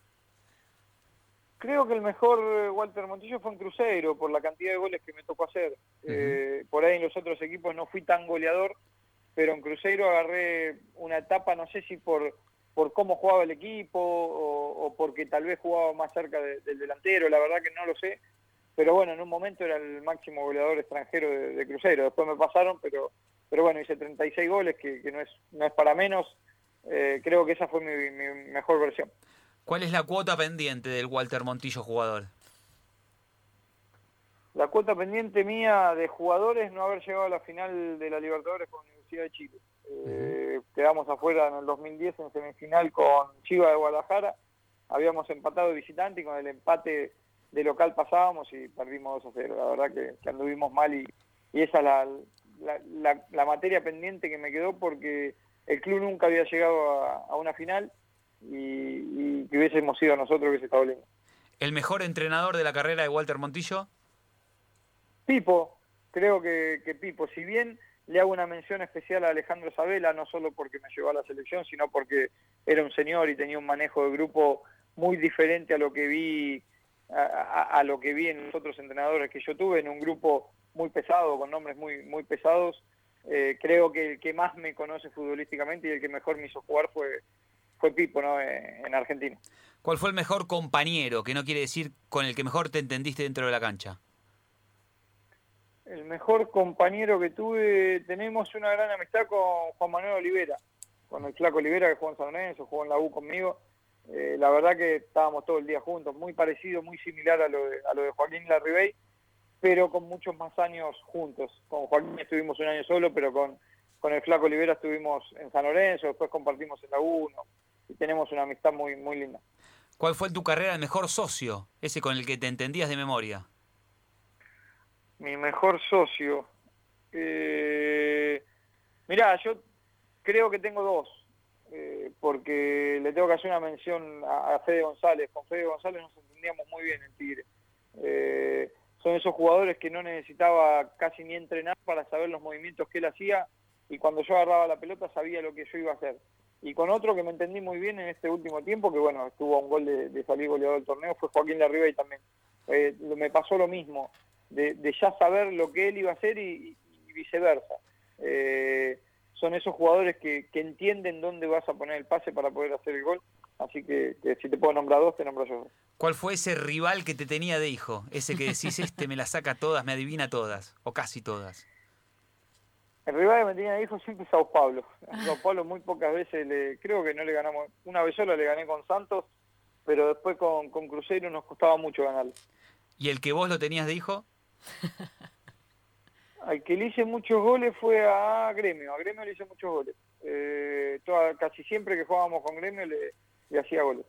Creo que el mejor eh, Walter Montillo fue en Cruzeiro por la cantidad de goles que me tocó hacer. Eh, por ahí en los otros equipos no fui tan goleador, pero en Cruzeiro agarré una etapa, no sé si por, por cómo jugaba el equipo o, o porque tal vez jugaba más cerca de- del delantero, la verdad que no lo sé. Pero bueno, en un momento era el máximo goleador extranjero de, de Cruzeiro. Después me pasaron, pero pero bueno, hice 36 goles, que, que no, es, no es para menos. Eh, creo que esa fue mi- mi mejor versión. ¿Cuál es la cuota pendiente del Walter Montillo jugador? La cuota pendiente mía de jugadores no haber llegado a la final de la Libertadores con la Universidad de Chile. Eh, Quedamos afuera en el 2010 en semifinal con Chivas de Guadalajara. Habíamos empatado visitante y con el empate de local pasábamos y perdimos 2 a 0. La verdad que, que anduvimos mal y, y esa es la, la, la- la materia pendiente que me quedó porque el club nunca había llegado a, a una final y, y que hubiésemos sido nosotros hubiese estado lindo. ¿El mejor entrenador de la carrera de Walter Montillo? Pipo, creo que, que Pipo, si bien le hago una mención especial a Alejandro Sabela, no solo porque me llevó a la selección, sino porque era un señor y tenía un manejo de grupo muy diferente a lo que vi a, a- a lo que vi en los otros entrenadores que yo tuve, en un grupo muy pesado, con nombres muy, muy pesados. Eh, creo que el que más me conoce futbolísticamente y el que mejor me hizo jugar fue, fue Pipo, ¿no? Eh, en Argentina. ¿Cuál fue el mejor compañero, que no quiere decir con el que mejor te entendiste dentro de la cancha? El mejor compañero que tuve, tenemos una gran amistad con Juan Manuel Olivera, con el flaco Olivera que jugó en San Lorenzo, jugó en la U conmigo. Eh, la verdad que estábamos todo el día juntos, muy parecido, muy similar a lo de, a lo de Joaquín Larribey, pero con muchos más años juntos. Con Joaquín estuvimos un año solo, pero con, con el flaco Olivera estuvimos en San Lorenzo, después compartimos en la U, ¿no? y tenemos una amistad muy, muy linda. ¿Cuál fue en tu carrera el mejor socio, ese con el que te entendías de memoria? Mi mejor socio. Eh, mirá, yo creo que tengo dos. Eh, porque le tengo que hacer una mención a, a Fede González. Con Fede González nos entendíamos muy bien en Tigre. Eh, son esos jugadores que no necesitaba casi ni entrenar para saber los movimientos que él hacía y cuando yo agarraba la pelota sabía lo que yo iba a hacer. Y con otro que me entendí muy bien en este último tiempo, que bueno, estuvo a un gol de, salir goleador del torneo, fue Joaquín Larriba y también. Eh, me pasó lo mismo, de, de ya saber lo que él iba a hacer y, y viceversa. Eh, son esos jugadores que, que entienden dónde vas a poner el pase para poder hacer el gol. Así que, que si te puedo nombrar dos, te nombro yo. ¿Cuál fue ese rival que te tenía de hijo? Ese que decís, este me la saca todas, me adivina todas, o casi todas. El rival que me tenía de hijo siempre es Sao Paulo. A Sao Paulo muy pocas veces, le, creo que no le ganamos. Una vez solo le gané con Santos, pero después con, con Cruzeiro nos costaba mucho ganarle. ¿Y el que vos lo tenías de hijo? Al que le hice muchos goles fue a Gremio. A Gremio le hice muchos goles. Eh, toda- casi siempre que jugábamos con Gremio le, le hacía goles.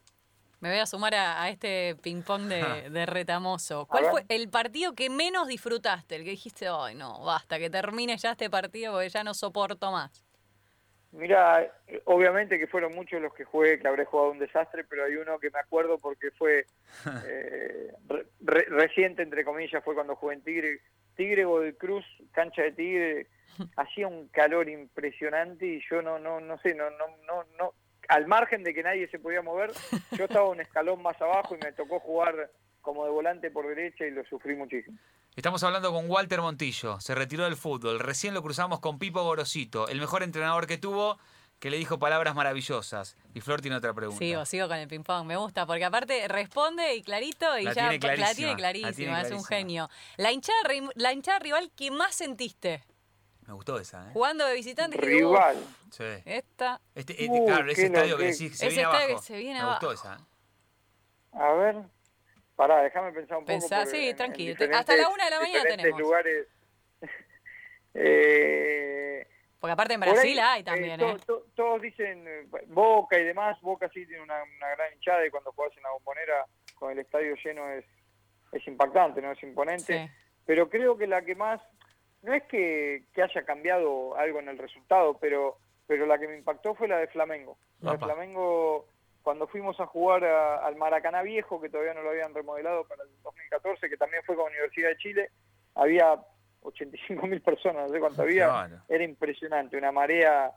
Me voy a sumar a, a este ping-pong de, de retamoso. ¿Cuál fue el partido que menos disfrutaste? El que dijiste, ay, no, basta, que termine ya este partido porque ya no soporto más. Mira, eh, obviamente que fueron muchos los que jugué, que habré jugado un desastre, pero hay uno que me acuerdo porque fue eh, re- re- reciente, entre comillas, fue cuando jugué en Tigre. Tigre Godoy Cruz, cancha de Tigre, hacía un calor impresionante y yo no, no, no sé, no, no, no, no, al margen de que nadie se podía mover, yo estaba un escalón más abajo y me tocó jugar como de volante por derecha y lo sufrí muchísimo. Estamos hablando con Walter Montillo, se retiró del fútbol, recién lo cruzamos con Pipo Gorosito, el mejor entrenador que tuvo, que le dijo palabras maravillosas. Y Flor tiene otra pregunta. Sigo, sigo con el ping-pong, me gusta, porque aparte responde y clarito y La ya tiene la clarísima, tiene la clarísima, es un genio. La hinchada, la hinchada rival que más sentiste Me gustó esa, ¿eh? jugando de visitante. "Uh, Rival. Sí. esta, Este, este- Uh, claro, ese estadio que que- decís, se Ese viene estadio que abajo. se viene Me gustó abajo. esa. ¿eh? A ver, pará, déjame pensar un poco. Pensá, sí, en- en tranquilo. Hasta la una de la mañana tenemos. lugares. Eh, porque aparte en ahí, Brasil hay eh, también, ¿eh? to- todos dicen Boca y demás. Boca sí tiene una, una gran hinchada y cuando jugás en la bombonera con el estadio lleno es, es impactante, no es imponente. Sí. Pero creo que la que más, no es que, que haya cambiado algo en el resultado, pero, pero la que me impactó fue la de Flamengo. La de. Flamengo, cuando fuimos a jugar a- al Maracaná Viejo, que todavía no lo habían remodelado para el 2014, que también fue con Universidad de Chile, había 85 mil personas, no sé cuánto había, era impresionante, una marea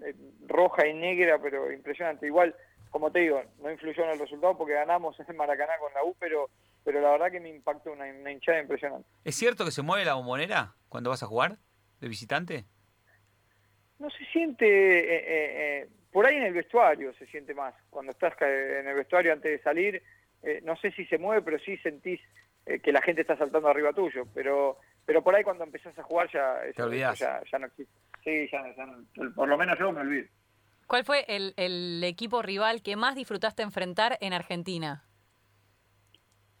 eh, roja y negra, pero impresionante. Igual, como te digo, no influyó en el resultado porque ganamos en el Maracaná con la U, pero, pero la verdad que me impactó una, una hinchada impresionante. ¿Es cierto que se mueve la bombonera cuando vas a jugar de visitante? No se siente, eh, eh, eh, por ahí en el vestuario se siente más, cuando estás en el vestuario antes de salir, eh, no sé si se mueve, pero sí sentís eh, que la gente está saltando arriba tuyo, pero pero por ahí cuando empezás a jugar ya, eso- olvidás. ya, ya no existe. Sí, ya, ya no- por lo menos yo me olvido. ¿Cuál fue el, el equipo rival que más disfrutaste enfrentar en Argentina?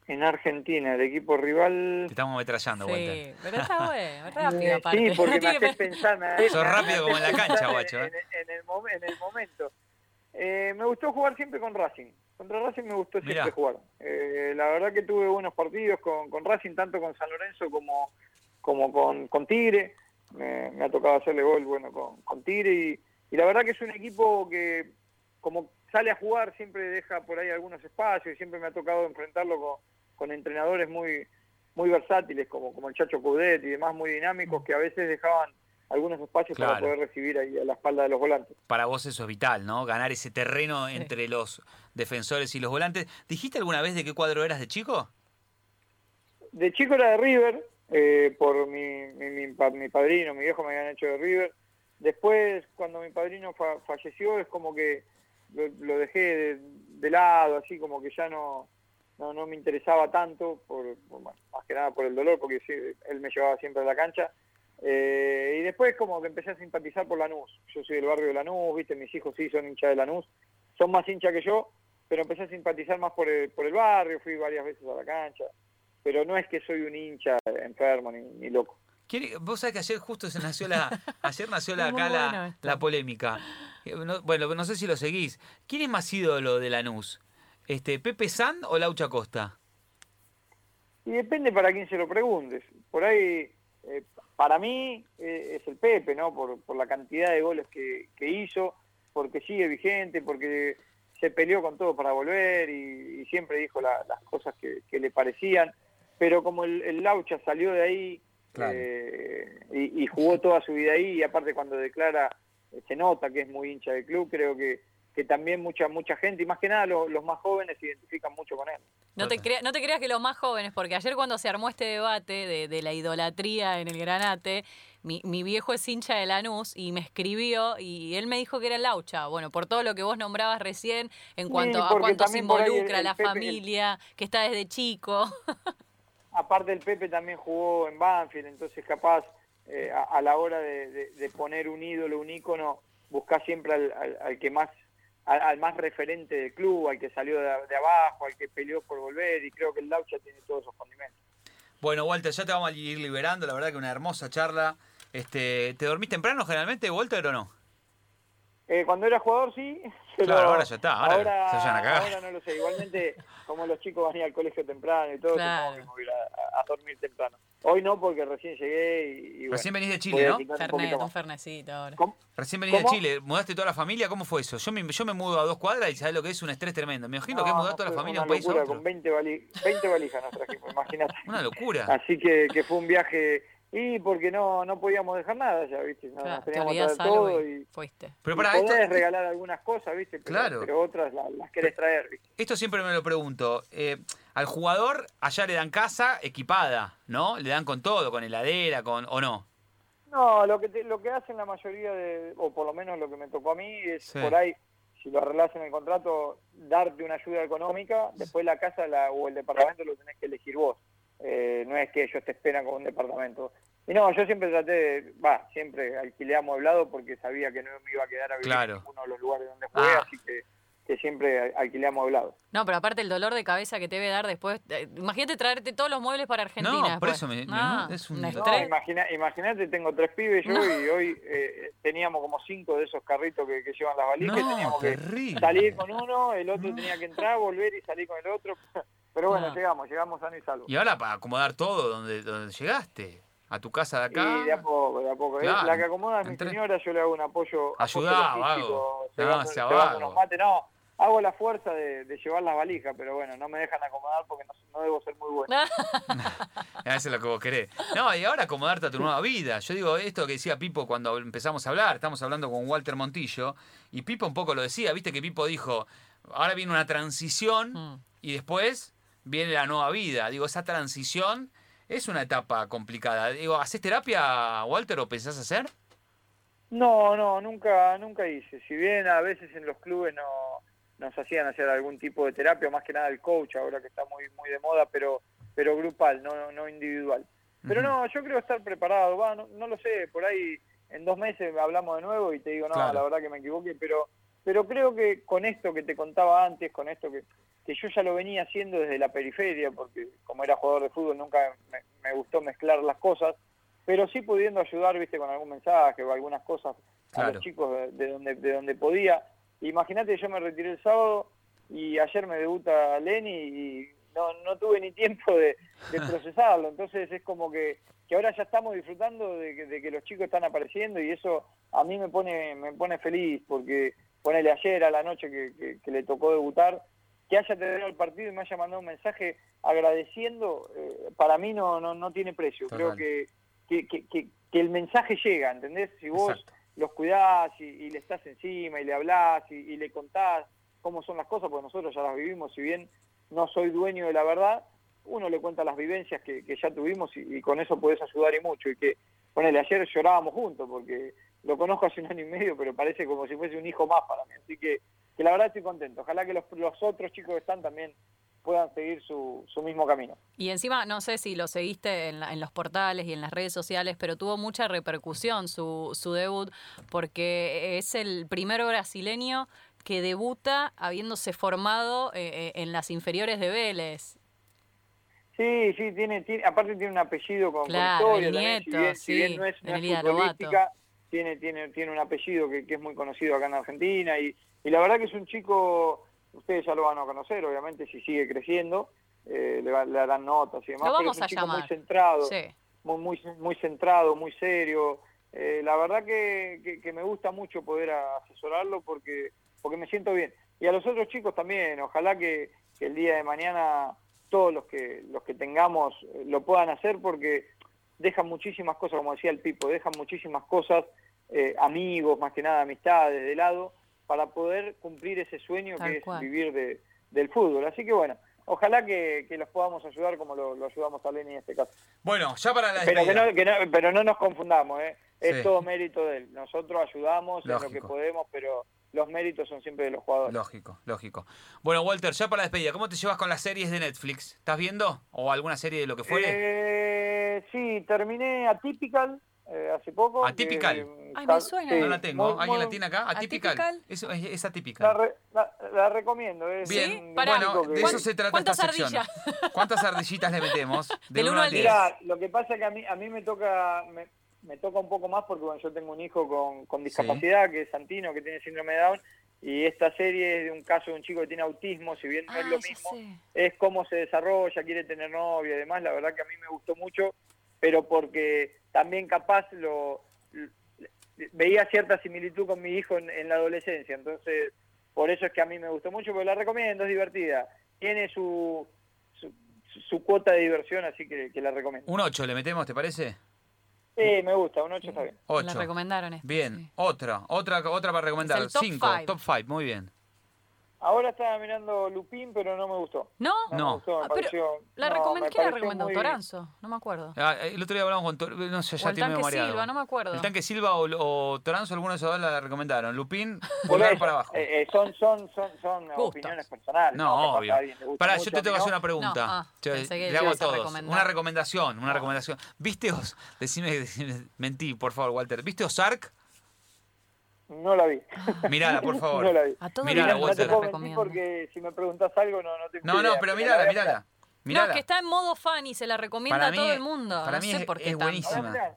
En Argentina, el equipo rival... Te estamos ametrallando, Walter. Sí, pero está bueno, rápido aparte. Sí, porque me haces pe- pensar. me Sos rápido como en la cancha, guacho, ¿eh? En, en el, mom- en el momento. Eh, me gustó jugar siempre con Racing. Contra Racing me gustó siempre Mirá. jugar. Eh, la verdad que tuve buenos partidos con, con Racing, tanto con San Lorenzo como, como con, con Tigre. Me, me ha tocado hacerle gol bueno con, con Tigre y, y la verdad que es un equipo que como sale a jugar siempre deja por ahí algunos espacios y siempre me ha tocado enfrentarlo con, con entrenadores muy muy versátiles como, como el Chacho Coudet y demás muy dinámicos que a veces dejaban algunos espacios para poder recibir ahí a la espalda de los volantes. Para vos eso es vital, ¿no? Ganar ese terreno Sí. entre los defensores y los volantes. ¿Dijiste alguna vez de qué cuadro eras de chico? De chico era de River, eh, por mi, mi, mi, mi padrino, mi viejo me habían hecho de River. Después, cuando mi padrino fa- falleció, es como que lo, dejé de, de lado, así como que ya no, no, no me interesaba tanto, por, por- más que nada por el dolor, porque él me llevaba siempre a la cancha. Eh, y después como que empecé a simpatizar por Lanús. Yo soy del barrio de Lanús, viste, mis hijos sí son hinchas de Lanús. Son más hinchas que yo, pero empecé a simpatizar más por el, por el barrio, fui varias veces a la cancha. Pero no es que soy un hincha enfermo ni loco. ¿Quiere- Vos sabés que ayer justo se nació la, ayer nació la, acá la, la polémica. Eh, no- bueno, no sé si lo seguís. ¿Quién es más ídolo de Lanús? Este, ¿Pepe San o Laucha Costa? Y depende para quién se lo preguntes. Por ahí, eh, para mí eh, es el Pepe, ¿no? Por, por la cantidad de goles que, que hizo. porque sigue vigente, porque se peleó con todo para volver y, siempre dijo las cosas que, le parecían, pero como el, Laucha salió de ahí eh, y, jugó toda su vida ahí, y aparte cuando declara eh, se nota que es muy hincha del club, creo que, que también mucha mucha gente, y más que nada los, más jóvenes se identifican mucho con él. No te, no te creas que los más jóvenes, porque ayer cuando se armó este debate de, de la idolatría en el Granate, mi, mi, viejo es hincha de Lanús y me escribió y él me dijo que era Laucha. Bueno, por todo lo que vos nombrabas recién en cuanto a cuánto se involucra la familia, que está desde chico. Aparte el Pepe también jugó en Banfield, entonces capaz eh, a, la hora de, poner un ídolo, un ícono, buscar siempre al, que más al, más referente del club, al que salió de, de, abajo, al que peleó por volver, y creo que el Laucha tiene todos esos condimentos. Bueno, Walter, ya te vamos a ir liberando, la verdad que una hermosa charla. Este, ¿Te dormís temprano generalmente, Walter, o no? Eh, cuando era jugador sí. Claro, ahora ya está. Ahora, ahora, no lo sé. Igualmente, como los chicos van a ir al colegio temprano y todo, claro. tengo que ir a, dormir temprano. Hoy no, porque recién llegué y, Recién venís de Chile, ¿no? Fernet, un fernecito ahora. Recién venís de Chile, mudaste toda la familia, ¿cómo fue eso? Yo me, yo me mudo a dos cuadras y sabes lo que es un estrés tremendo. Me imagino que que mudar toda la familia a un país locura, con 20, 20 valijas nos trajimos, imagínate. Una locura. Así que, que fue un viaje y porque no, no podíamos dejar nada ya, ¿viste? No, nos teníamos que todo y, fuiste. Pero para podés regalar algunas cosas, ¿viste? Pero, claro. pero otras las, querés traer, ¿viste? Esto siempre me lo pregunto. Eh, al jugador allá le dan casa equipada, ¿no? Le dan con todo, con heladera, con o no. No, lo que lo que hacen la mayoría de, o por lo menos lo que me tocó a mí, es por ahí, si lo arreglás en el contrato, darte una ayuda económica, después la casa la, o el departamento lo tenés que elegir vos. Eh, no es que ellos te esperan con un departamento. Y no, yo siempre traté de, va, siempre alquilé amueblado porque sabía que no me iba a quedar a vivir en uno de los lugares donde jugué, ah. así que, que siempre alquilé amueblado. No, pero aparte el dolor de cabeza que te debe dar después, eh, imagínate traerte todos los muebles para Argentina. No, por eso me, ah, es un... imagínate, tengo tres pibes yo y hoy eh, teníamos como cinco de esos carritos que, llevan las valijas, teníamos que salir con uno, el otro tenía que entrar, volver y salir con el otro. Pero bueno, ah. llegamos, llegamos sano y salvo. Y ahora para acomodar todo donde, donde llegaste, a tu casa de acá. Y de a poco, de a poco. La que acomoda a mi señora, yo le hago un apoyo. Ayudá, hago. No, se unos mates, no. Hago la fuerza de, llevar las valijas, pero bueno, no me dejan acomodar porque no, debo ser muy bueno. Eso es lo que vos querés. No, y ahora acomodarte a tu nueva vida. Yo digo esto que decía Pipo cuando empezamos a hablar, estamos hablando con Walter Montillo, y Pipo un poco lo decía, viste que Pipo dijo, ahora viene una transición mm. y después viene la nueva vida. Digo, esa transición es una etapa complicada. Digo, ¿haces terapia, Walter, o pensás hacer? No, no, nunca, nunca hice. Si bien a veces en los clubes no nos hacían hacer algún tipo de terapia, más que nada el coach, ahora que está muy, muy de moda, pero, pero grupal, no, no individual. Pero no, yo creo estar preparado, va, no, lo sé, por ahí en dos meses hablamos de nuevo y te digo, no, la verdad que me equivoqué, pero, pero creo que con esto que te contaba antes, con esto que, que yo ya lo venía haciendo desde la periferia, porque como era jugador de fútbol nunca me, gustó mezclar las cosas, pero sí pudiendo ayudar, viste, con algún mensaje o algunas cosas a los chicos de, donde, de donde podía. Imagínate, yo me retiré el sábado y ayer me debuta Lenny y no, no tuve ni tiempo de, procesarlo, entonces es como que, que ahora ya estamos disfrutando de que, de que los chicos están apareciendo y eso a mí me pone, me pone feliz, porque ponele ayer a la noche que, que le tocó debutar, que haya tenido el partido y me haya mandado un mensaje agradeciendo, eh, para mí no, no, no tiene precio. Creo que que, que, que, el mensaje llega, ¿entendés? Si vos los cuidás y, le estás encima y le hablás y, le contás cómo son las cosas, porque nosotros ya las vivimos, si bien no soy dueño de la verdad, uno le cuenta las vivencias que, ya tuvimos y, con eso podés ayudar y mucho. Y que, ponele, ayer llorábamos juntos porque lo conozco hace un año y medio, pero parece como si fuese un hijo más para mí. Así que que la verdad estoy contento. Ojalá que los, otros chicos que están también puedan seguir su, su, mismo camino. Y encima, no sé si lo seguiste en, en, los portales y en las redes sociales, pero tuvo mucha repercusión su, su debut porque es el primer brasileño que debuta habiéndose formado eh, eh, en las inferiores de Vélez. Sí, sí, tiene, tiene aparte tiene un apellido con, claro, historia también, si bien, no es una futbolística, tiene, tiene, tiene un apellido que, que, es muy conocido acá en Argentina y, y la verdad que es un chico, ustedes ya lo van a conocer, obviamente, si sigue creciendo, eh, le, le, darán notas y demás, pero es un chico muy centrado, muy, muy, muy centrado, muy serio, eh, la verdad que, que- que me gusta mucho poder asesorarlo porque, porque me siento bien. Y a los otros chicos también, ojalá que, que el día de mañana todos los que, los que tengamos eh, lo puedan hacer porque dejan muchísimas cosas, como decía el Pipo, dejan muchísimas cosas, eh, amigos, más que nada amistades de lado, para poder cumplir ese sueño Tal que es vivir de, del fútbol. Así que bueno, ojalá que, que los podamos ayudar como lo, lo ayudamos a Lenny en este caso. Bueno, ya para la Pero, que despedida. no, que no- pero no nos confundamos, ¿eh? es Sí. todo mérito de él. Nosotros ayudamos en lo que podemos, pero los méritos son siempre de los jugadores. Lógico, lógico. Bueno, Walter, ya para la despedida, ¿cómo te llevas con las series de Netflix? ¿Estás viendo? ¿O alguna serie de lo que fuere? Eh, sí, terminé Atypical eh, hace poco. Atypical. que, Ay, me suena. sí, no la tengo. muy- ¿Alguien la muy- tiene acá? ¿Atypical? ¿Atypical? Eso es, es La, atípica. re- la- la recomiendo. Es Bien, bueno, gráfico de que- eso se trata ¿Cuántas esta sección. ardillas? ¿Cuántas ardillitas le metemos? Del uno uno al diez. Mirá, lo que pasa es que a mí, a mí me toca me, me toca un poco más porque bueno, yo tengo un hijo con, con discapacidad, que es Santino, que tiene síndrome de Down, y esta serie es de un caso de un chico que tiene autismo, si bien no es Ah, lo ya mismo, sé. es cómo se desarrolla, quiere tener novia y demás, la verdad que a mí me gustó mucho, pero porque también capaz lo, lo- veía cierta similitud con mi hijo en, en la adolescencia, entonces por eso es que a mí me gustó mucho, pero la recomiendo, es divertida, tiene su, su, su cuota de diversión, así que, que la recomiendo. Un 8 le metemos, ¿te parece? Sí, me gusta, un 8 está bien. La 8. recomendaron esta, Bien, sí. otra, otra, otra para recomendar. Es el top 5, five. top 5, muy bien. Ahora estaba mirando Lupín, pero no me gustó. ¿No? No, No. me gustó, me Ah, pareció... La no, recomendó. me ¿Quién la recomendó? muy- Toranzo, no me acuerdo. Ah, el otro día hablamos con... Tor- No sé, O ya el tiene tanque. Silva, no me acuerdo. El tanque Silva o, o Toranzo, alguno de esos dos la recomendaron. Lupín, eso, para abajo. eh, eh, son son, son, son opiniones personales. No, a obvio. Pará, mucho, yo te tengo que hacer no. una pregunta. No, ah, Yo- pensé que le hago a todos. recomendar. Una recomendación, una No. recomendación. ¿Viste Os? Decime, decime- mentí, por favor, Walter. ¿Viste Ozark? No la vi. Mirala, por favor. no la vi. A todo Mirala, el no te la puedo recomiendo. porque si me preguntas algo no, no tengo No, no, pero la mirala, voy a mirala. No, es que está en modo fan y se la recomienda Para a todo mí- el mundo. para no mí sé es- por qué es buenísima. La mirar,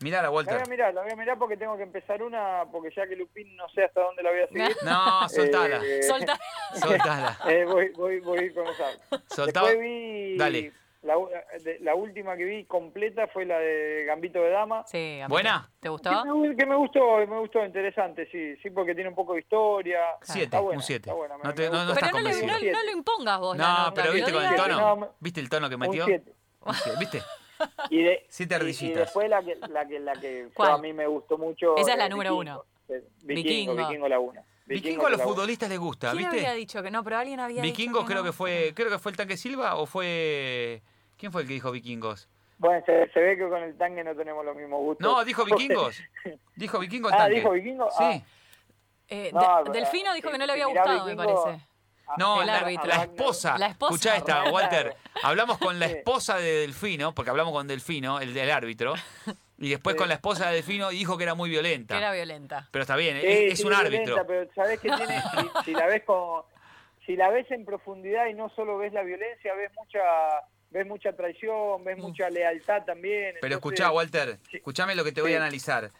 Mirala, la voy Walter. a mirar, la voy a mirar porque tengo que empezar una, porque ya que Lupín no sé hasta dónde la voy a seguir. No, soltala. Eh, Solta. Soltala. eh, voy, voy, voy a ir con esa. Vi Dale. La, u- de- la última que vi completa fue la de Gambito de Dama. Sí, ¿Buena? ¿Te Que gustó? me, que me gustó, me gustó, interesante, sí, sí, porque tiene un poco de historia. Siete, Está buena, un siete. está buena, me- No te- no- no gustó. estás Pero no, le, convencido. no, no lo impongas vos. la No, nota, pero viste con el tono. ¿Viste el tono que Un metió? 7. Un siete, ¿Viste? Y, de, Siete y- y, ardillitas. después la que, la que, la que a mí me gustó mucho. Esa es la número Vikingo. uno. Vikingo, Vikingo. Vikingo la 1. Vikingo a los futbolistas les gusta, ¿Quién había ¿viste? dicho que no? Pero alguien había Vikingos dicho creo no. que fue, creo que fue el tanque Silva o fue ¿Quién fue el que dijo vikingos? Bueno, se, se ve que con el tanque no tenemos los mismos gustos. No, dijo vikingos. Dijo vikingo el Ah, tanque. dijo vikingo. Sí. Ah, Eh, No, de- pero, Delfino dijo eh, que no le había gustado, me parece. ah, No, El la, árbitro. la esposa. La esposa. Escuchá esta. Walter. Hablamos con la Sí. esposa de Delfino, porque hablamos con Delfino, el del árbitro. Y después Sí. con la esposa de Delfino dijo que era muy violenta. Que era violenta. Pero está bien, Sí, es, es sí, un violenta, árbitro. Pero sabés que tiene, si, si la ves como, si la ves en profundidad y no solo ves la violencia, ves mucha, ves mucha traición, ves Mm. mucha lealtad también. Pero entonces- escuchá, Walter, Sí. escuchame lo que te voy Sí. a analizar.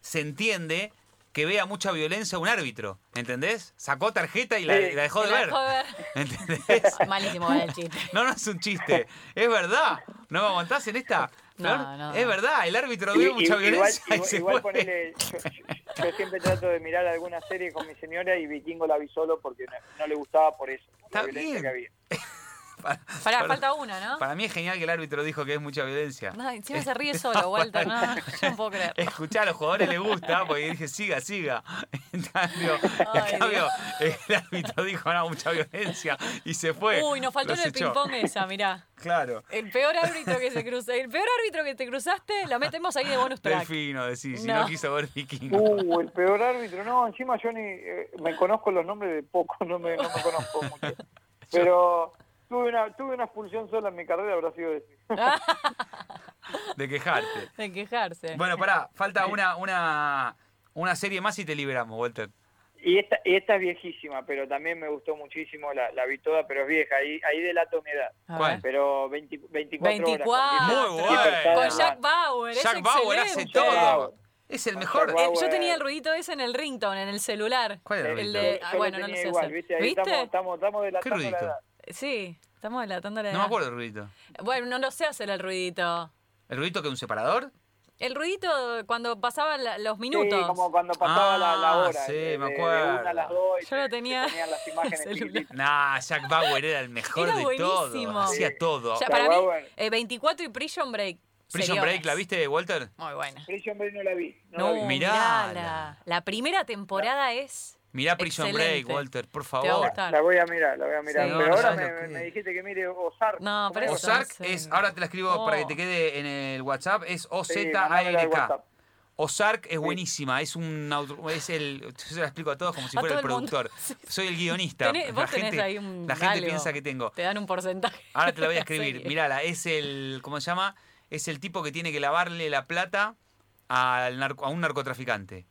Se entiende que vea mucha violencia un árbitro, ¿entendés? Sacó tarjeta y la, Sí. la dejó de la ver. dejó de ver. ¿Entendés? Malísimo el chiste. No, no es un chiste, es verdad. ¿No me aguantás en esta? No, Flor? no. Es verdad, el árbitro Y- vio y- mucha igual, violencia y igual- se igual ponele, yo, yo- yo siempre trato de mirar alguna serie con mi señora y Vikingo la vi solo porque no, no le gustaba por eso, por Está la violencia bien. que había. Para, falta una, ¿no? para mí es genial que el árbitro dijo que es mucha violencia. No, encima se ríe solo, Walter. No, yo no puedo creer. Escuchá, a los jugadores les gusta, porque dije, siga, siga. En cambio, Ay, en cambio el árbitro dijo, no, mucha violencia, y se fue. Uy, nos faltó en el ping-pong esa, mirá. Claro. El peor árbitro que se cruza, el peor árbitro que te cruzaste, lo metemos ahí de bonus track. Delfino, decís, si No. no quiso ver vikingo. Uh, el peor árbitro, no, encima yo ni eh, me conozco los nombres de poco, no me, no me conozco mucho. Pero tuve una, tuve una expulsión sola en mi carrera, habrá sido ese. de quejarte. De quejarse. Bueno, pará, falta una, una, una serie más y te liberamos, Walter. Y esta, y esta es viejísima, pero también me gustó muchísimo, la, la vi toda, pero es vieja, ahí, ahí delato mi edad. A ¿Cuál? Pero 20 24, 24. horas. Muy con bueno. Con. Jack Bauer, es Jack Bauer hace todo. Es el mejor. Eh, yo tenía el ruidito ese en el ringtone, en el celular. ¿Cuál era el de, ah, bueno, no lo sé igual, hacer. ¿viste? Ahí ¿Viste? Estamos, estamos, estamos delatando la ruidito? edad. Sí, estamos delatando la No edad. me acuerdo el ruidito. Bueno, no lo sé hacer el ruidito. ¿El ruidito que es un separador? El ruidito cuando pasaban la- los minutos. Sí, como cuando pasaba la, la Ah, hora. sí, de, me de- acuerdo. una a las dos y Yo lo tenía se ponían las imágenes en el celular. chiquititas. Nah, Jack Bauer era el mejor Era de buenísimo. todo. Hacía Sí. todo. Ya, Jack para mí, Bauer. eh, 24 y Prison Break. Prison seriones. Break, ¿la viste, Walter? Muy buena. Prison Break no la vi. No, No, la vi. Mirala. mirala. La primera temporada es. Mirá Prison Excelente. Break, Walter, por favor. La voy a mirar, la voy a mirar. Sí. Pero No, ahora me, que- me dijiste que mire Ozark. No, pero ¿Cómo eso es? Ozark no sé. es, ahora te la escribo Oh. para que te quede en el WhatsApp, es O-Z-A-R-K. Ozark es buenísima, es un auto- es el, yo se la explico a todos como si A fuera el productor. Soy el guionista. Tenés- vos la tenés gente, ahí un la gente algo. piensa que tengo. Te dan un porcentaje. Ahora te la voy a escribir. Mirala, es el, ¿cómo se llama? Es el tipo que tiene que lavarle la plata al narco- a un narcotraficante.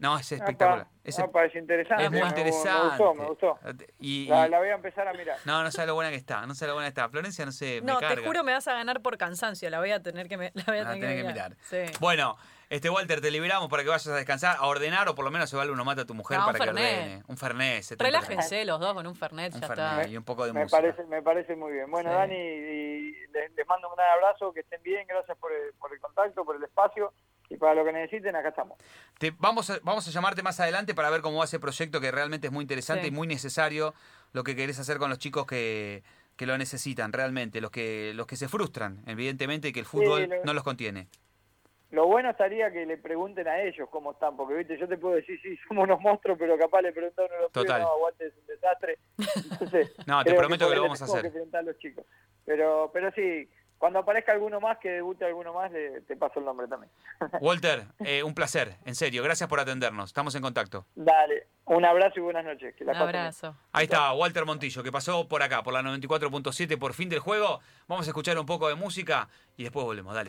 No, es espectacular. Apa, Es, interesante. es muy interesante. Me gustó, me gustó. Y, La, y- la voy a empezar a mirar. no, no sabe lo buena que está, no sabe lo buena que está. Florencia, no sé, me No, carga. te juro me vas a ganar por cansancio. La voy a tener que, me- la voy a Ah, tener tenés que que mirar. mirar. Sí. Bueno, este Walter, te liberamos para que vayas a descansar, a ordenar o por lo menos se vale uno mata a tu mujer No, un para que Fernet. ordene. Un fernet. 70 Relájense los dos con un Fernet, Un ya Fernet está. y un poco de Me música. parece, me parece muy bien. Bueno, Sí. Dani, y les, les mando un gran abrazo, que estén bien, gracias por el, por el contacto, por el espacio, y para lo que necesiten, acá estamos. Te- vamos, a, vamos a llamarte más adelante para ver cómo va ese proyecto que realmente es muy interesante Sí. y muy necesario lo que querés hacer con los chicos que, que lo necesitan realmente, los que, los que se frustran, evidentemente, y que el fútbol lo- no los contiene. Lo bueno estaría que le pregunten a ellos cómo están, porque viste, yo te puedo decir, sí, somos unos monstruos, pero capaz le preguntaron a los pibes, Total. no, aguante, es un desastre. Entonces, No, te prometo que lo vamos a hacer. que a los chicos. Pero, pero sí, cuando aparezca alguno más, que debute alguno más, le- te paso el nombre también. Walter, eh, un placer, en serio, gracias por atendernos, estamos en contacto. Dale, un abrazo y buenas noches. Que la Un abrazo. Ahí está, Walter Montillo, que pasó por acá, por la 94.7, por fin del juego. Vamos a escuchar un poco de música y después volvemos, dale.